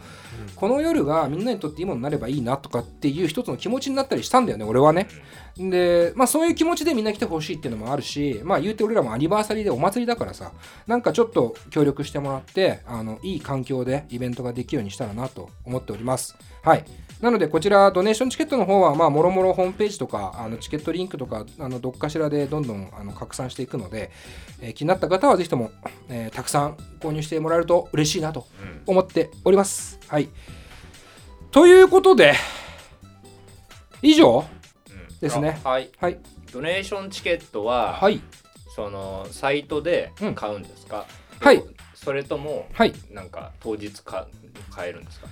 この夜がみんなにとっていいものになればいいなとかっていう一つの気持ちになったりしたんだよね俺はね。でまあそういう気持ちでみんな来てほしいっていうのもあるしまあ言うて俺らもアニバーサリーでお祭りだからさなんかちょっと協力してもらってあのいい環境でイベントができるようにしたらなと思っております。はいなのでこちらドネーションチケットの方はまあもろもろホームページとかあのチケットリンクとかあのどっかしらでどんどんあの拡散していくので、えー気になった方はぜひとも、えーたくさん購入してもらえると嬉しいなと思っております。はい。ということで以上ですね。あはい。はい。ドネーションチケットは、はい。そのサイトで買うんですか、はいそれともはい。なんか当日か買えるんですか？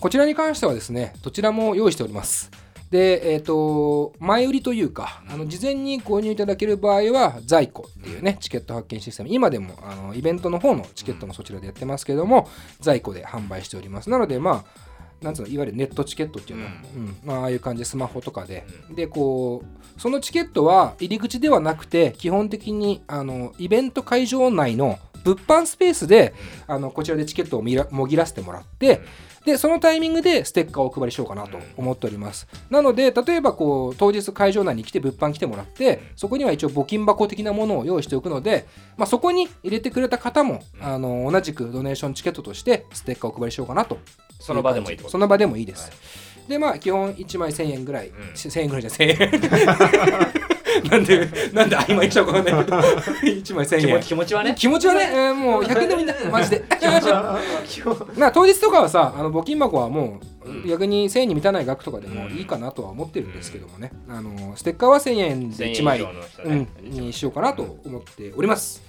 こちらに関してはですねどちらも用意しております。で、えっ、と、前売りというか、あの事前に購入いただける場合は、在庫っていうね、チケット発券システム、今でもあのイベントの方のチケットもそちらでやってますけども、在庫で販売しております。なので、まあ、なんつうの、いわゆるネットチケットっていうの、ううん。まあ、ああいう感じでスマホとかで、で、こう、そのチケットは入り口ではなくて、基本的にあのイベント会場内の物販スペースで、あのこちらでチケットをもぎらせてもらって、でそのタイミングでステッカーをお配りしようかなと思っております。なので、例えばこう当日会場内に来て物販来てもらって、そこには一応募金箱的なものを用意しておくので、まあ、そこに入れてくれた方も、あの同じくドネーションチケットとしてステッカーをお配りしようかなと。その場でもいいその場でもいいです。はいで、まあ、基本1枚1000円ぐらい、ん。1000円ぐらいじゃ1000円。[LAUGHS] なんで、なんで曖昧にしたのかね。1枚1000円。気持ち。気持ちはね。気持ちはね、えーもう100円でもいいんだ、マジで。[LAUGHS] まあ当日とかはさ、あの募金箱はもう逆に1000円に満たない額とかでもいいかなとは思ってるんですけどもね、あのステッカーは1000円で1枚、1000円以上の人うねん、にしようかなと思っております。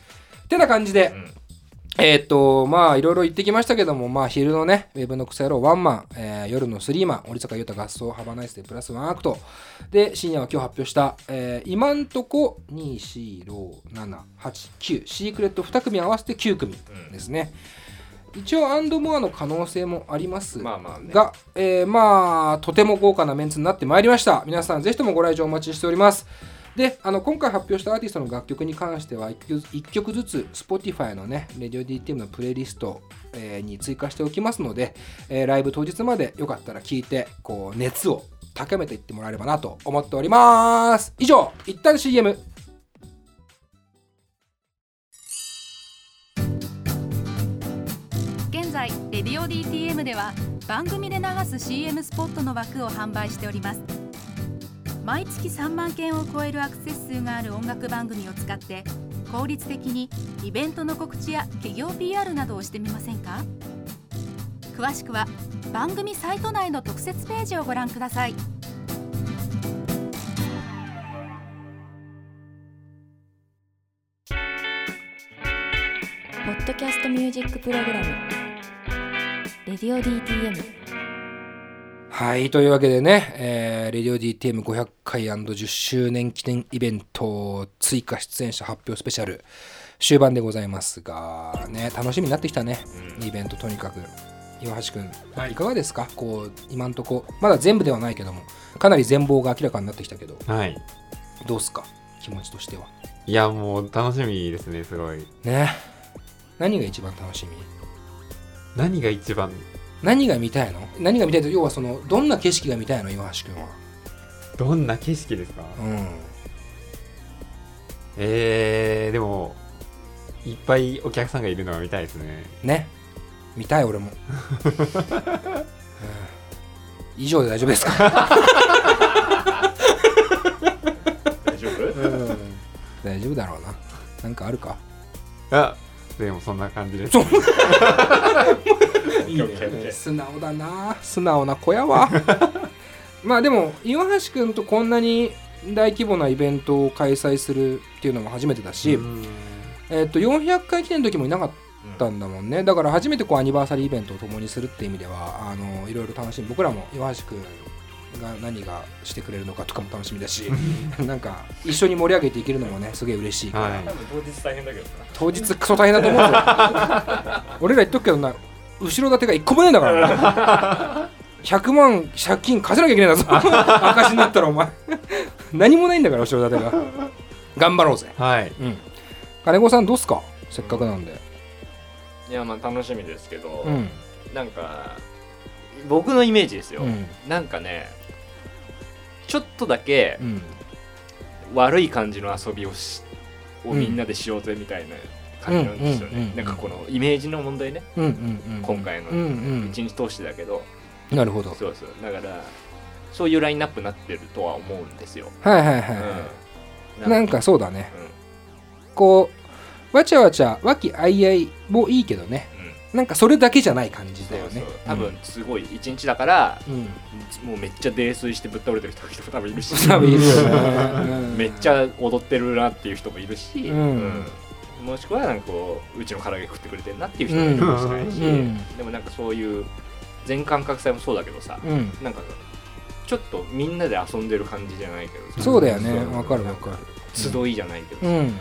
てな感じで、うんえーっと、まあ、いろいろ言ってきましたけども、まあ、昼のね、ウェブの草野郎ワンマン、えー夜のスリーマン、折坂悠太合奏、 Have a Nice Day プラスワンアクト。で、深夜は今日発表した、えー今んとこ、2、4、6、7、8、9、シークレット2組合わせて9組ですね。一応、アンドモアの可能性もありますまあまあねが、えーまあ、とても豪華なメンツになってまいりました。皆さん、ぜひともご来場お待ちしております。で、あの今回発表したアーティストの楽曲に関しては1曲 ,1 曲ずつ Spotify のね、Radio.DTM のプレイリスト、えーに追加しておきますので、えーライブ当日までよかったら聴いて、こう、熱を高めていってもらえればなと思っております。以上、一旦 CM。現在レディオ DTM では番組で流す CM スポットの枠を販売しております毎月3万件を超えるアクセス数がある音楽番組を使って効率的にイベントの告知や企業 PR などをしてみませんか？詳しくは番組サイト内の特設ページをご覧ください。ポッドキャストミュージックプログラム「レディオ DTM はい、というわけでね、えー、Radio.DTM500 回 &10 周年記念イベント追加出演者発表スペシャル終盤でございますが、ね、楽しみになってきたね、イベントとにかく。岩橋君、い、かがですか？こう今んとこ。まだ全部ではないけどもかなり全貌が明らかになってきたけどはい。どうすか？気持ちとしては。いやもう楽しみですねすごい。ね。何が一番楽しみ？何が一番何が見たいの？何が見たいと？要はそのどんな景色が見たいの？岩橋君は。どんな景色ですか？うん。えー、でもいっぱいお客さんがいるのが見たいですね。ね。見たい俺も、うん。以上で大丈夫ですか、大丈夫？大丈夫だろうな。なんかあるか？あでもそんな感じです。そう。オッケーオッケーオッケー。素直だな。素直な子やわまあでも岩橋君とこんなに大規模なイベントを開催するっていうのも初めてだし、うん。えっと400回記念の時もいなかったんだもんね。だから初めてこうアニバーサリーイベントを共にするっていう意味ではあのいろいろ楽しみ。僕らも岩橋君が何がしてくれるのかとかも楽しみだし [LAUGHS] なんか一緒に盛り上げていけるのもねすげえ嬉しいから、はい。多分当日大変だけどな。当日クソ大変だと思うぞ。[LAUGHS] 俺ら言っとくけどな後ろ盾が一個もねえんだから。[LAUGHS] な100万借金貸せなきゃいけないんだぞ。赤字になったらお前。何もないんだから後ろ盾が。頑張ろうぜ。はい。うん。金子さんどうっすか？せっかくなんで。いやまあ楽しみですけど、うん。なんか僕のイメージですよ、うん。なんかねちょっとだけうん。悪い感じの遊びをしをうんみんなでしようぜみたいな感じなんですようんうんうんうんねなんかこのイメージの問題ね。うんうんうん。今回の。うんうん一日通してだけど。なるほど。そうそう。だからそういうラインナップになってるとは思うんですよ、はいはいはい、うん。なんかそうだね。うん。こうわちゃわちゃ和気あいあいもいいけどね。うんなんかそれだけじゃない感じだよね。多分すごい一日だから、うん、うんもうめっちゃ泥酔してぶっ倒れてる人も多分いるし。[LAUGHS] めっちゃ踊ってるなっていう人もいるし、うん。もしくはなんかこううちの唐揚げ食ってくれてるなっていう人もいるかもしれないし、うん。でもなんかそういう全感覚祭もそうだけどさ、うん。なんかちょっとみんなで遊んでる感じじゃないけどさ。そうだよね。わかるわかる。集いじゃないけどさ、うん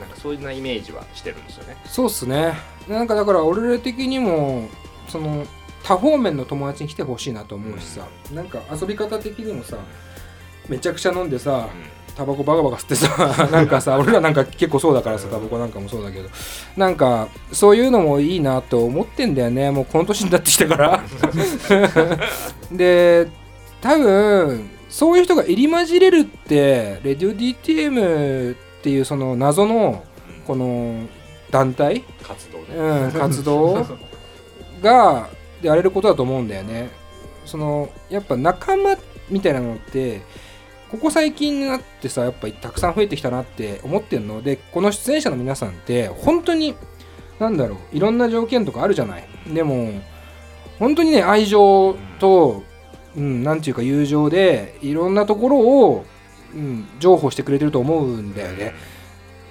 なんかそういうなイメージはしてるんですよね。そうっすね。なんかだから俺ら的にもその多方面の友達に来てほしいなと思うしさ、なんか遊び方的にもさめちゃくちゃ飲んでさタバコバカバカ吸ってさ [LAUGHS] なんかさ俺らなんか結構そうだからさタバコなんかもそうだけど。なんかそういうのもいいなと思ってんだよね。もうこの年になってきてから。[LAUGHS] で多分そういう人が入り混じれるってレディオ DTM っていうその謎のこの団体、活動ね、うん、活動？[LAUGHS] がやれることだと思うんだよね。そのやっぱ仲間みたいなのってここ最近になってさやっぱたくさん増えてきたなって思ってるの。でこの出演者の皆さんって本当になんだろういろんな条件とかあるじゃない。でも本当にね愛情と、うん、なんていうか友情でいろんなところを、うん、譲歩してくれてると思うんだよね。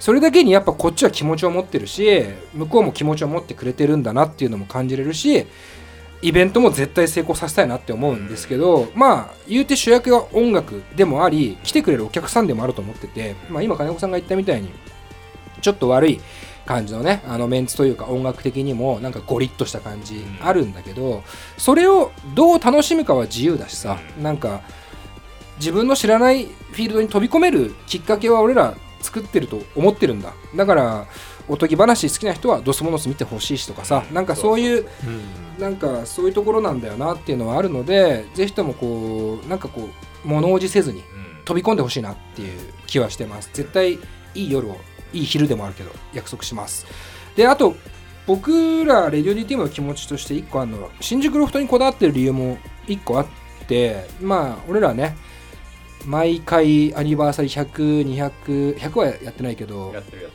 それだけにやっぱこっちは気持ちを持ってるし向こうも気持ちを持ってくれてるんだなっていうのも感じれるしイベントも絶対成功させたいなって思うんですけどまあ言うて主役は音楽でもあり来てくれるお客さんでもあると思ってて、まあ、今金子さんが言ったみたいにちょっと悪い感じのねあのメンツというか音楽的にもなんかゴリッとした感じあるんだけどそれをどう楽しむかは自由だしさなんか自分の知らないフィールドに飛び込めるきっかけは俺ら作ってると思ってるんだ。だからおとぎ話好きな人はドスモノス見てほしいしとかさなんかそういうなんかそういうところなんだよなっていうのはあるのでぜひともこうなんかこう物おじせずに飛び込んでほしいなっていう気はしてます。絶対いい夜をいい昼でもあるけど約束します。であと僕らレディオ DTM の気持ちとして1個あるのは新宿ロフトにこだわってる理由も1個あってまあ俺らね毎回アニバーサリー100200はやってないけど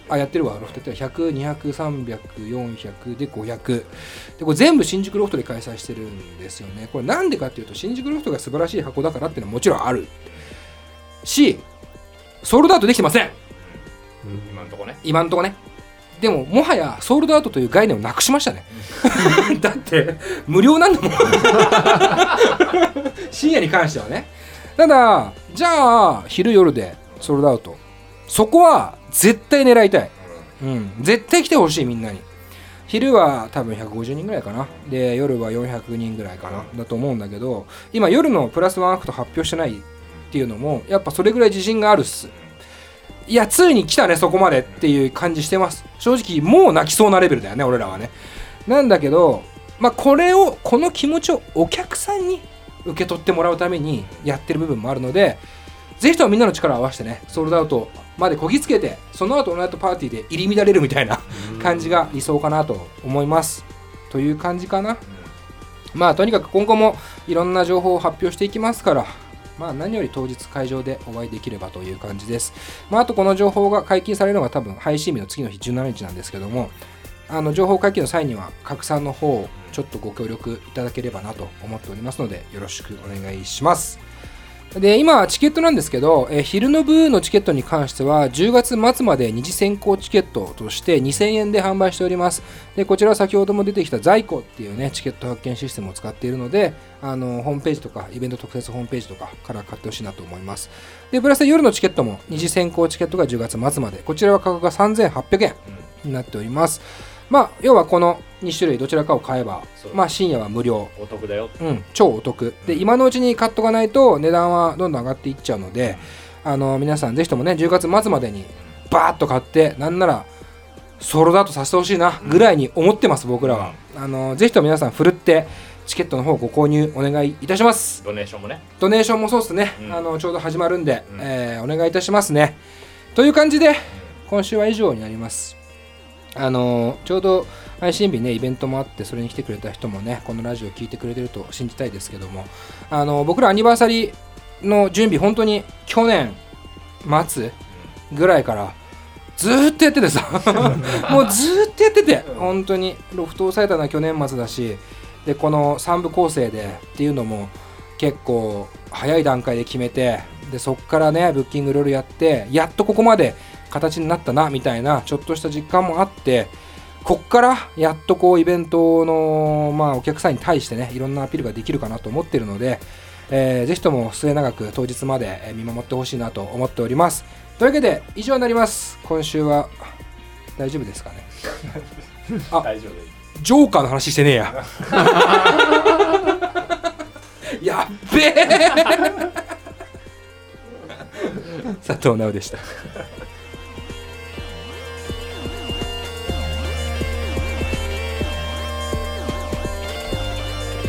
あやってるわ。ロフトやってる。100200300400で500でこれ全部新宿ロフトで開催してるんですよね。これなんでかっていうと新宿ロフトが素晴らしい箱だからっていうのはもちろんあるしソールドアウトできてません。今のとこね。今んとこね。でももはやソールドアウトという概念をなくしましたね。[LAUGHS] だって無料なんだもん。[LAUGHS] 深夜に関してはねただじゃあ昼夜でソールドアウト。そこは絶対狙いたい、うん、絶対来てほしいみんなに。昼は多分150人ぐらいかな。で夜は400人ぐらいかな。だと思うんだけど今夜のプラスワンアクト発表してないっていうのもやっぱそれぐらい自信があるっす。いやついに来たねそこまでっていう感じしてます。正直もう泣きそうなレベルだよね俺らはね。なんだけどまあこれをこの気持ちをお客さんに受け取ってもらうためにやってる部分もあるのでぜひともみんなの力を合わせてねソールドアウトまでこぎつけてその後ナイトパーティーで入り乱れるみたいな感じが理想かなと思います。という感じかな。まあとにかく今後もいろんな情報を発表していきますからまあ何より当日会場でお会いできればという感じです。まああとこの情報が解禁されるのが多分配信日の次の日17日なんですけどもあの情報解禁の際には拡散の方ちょっとご協力いただければなと思っておりますのでよろしくお願いします。で今チケットなんですけど、え昼の部のチケットに関しては10月末まで二次選考チケットとして2000円で販売しております。でこちらは先ほども出てきた在庫っていうねチケット発券システムを使っているのであのホームページとかイベント特設ホームページとかから買ってほしいなと思います。でプラス夜のチケットも二次選考チケットが10月末までこちらは価格が3800円になっております。まあ要はこの2種類どちらかを買えばまあ深夜は無料。お得だよ。うん、超お得。で今のうちに買っとかないと値段はどんどん上がっていっちゃうのであの皆さんぜひともね10月末までにバーッと買ってなんならソールドアウトさせてほしいなぐらいに思ってます僕らは、あのぜひとも皆さんふるってチケットの方ご購入お願いいたします。ドネーションもね。ドネーションもそうですね、うん。あのちょうど始まるんで、うん。えーお願いいたしますね。という感じで今週は以上になりますあのちょうど配信日ねイベントもあってそれに来てくれた人もねこのラジオ聞いてくれてると信じたいですけどもあの僕らアニバーサリーの準備本当に去年末ぐらいからずーっとやっててさ [LAUGHS] もうずーっとやってて本当に。ロフトを抑えたのは去年末だしでこの3部構成でっていうのも結構早い段階で決めてでそっからねブッキングいろいろやってやっとここまで形になったなみたいなちょっとした実感もあってこっからやっとこうイベントの、まあ、お客さんに対してねいろんなアピールができるかなと思ってるので、えーぜひとも末永く当日までえー見守ってほしいなと思っております。というわけで以上になります。今週は大丈夫ですかね？[LAUGHS] あ大丈夫ジョーカーの話してねえや。[LAUGHS] やっべえ。[LAUGHS] 佐藤直でした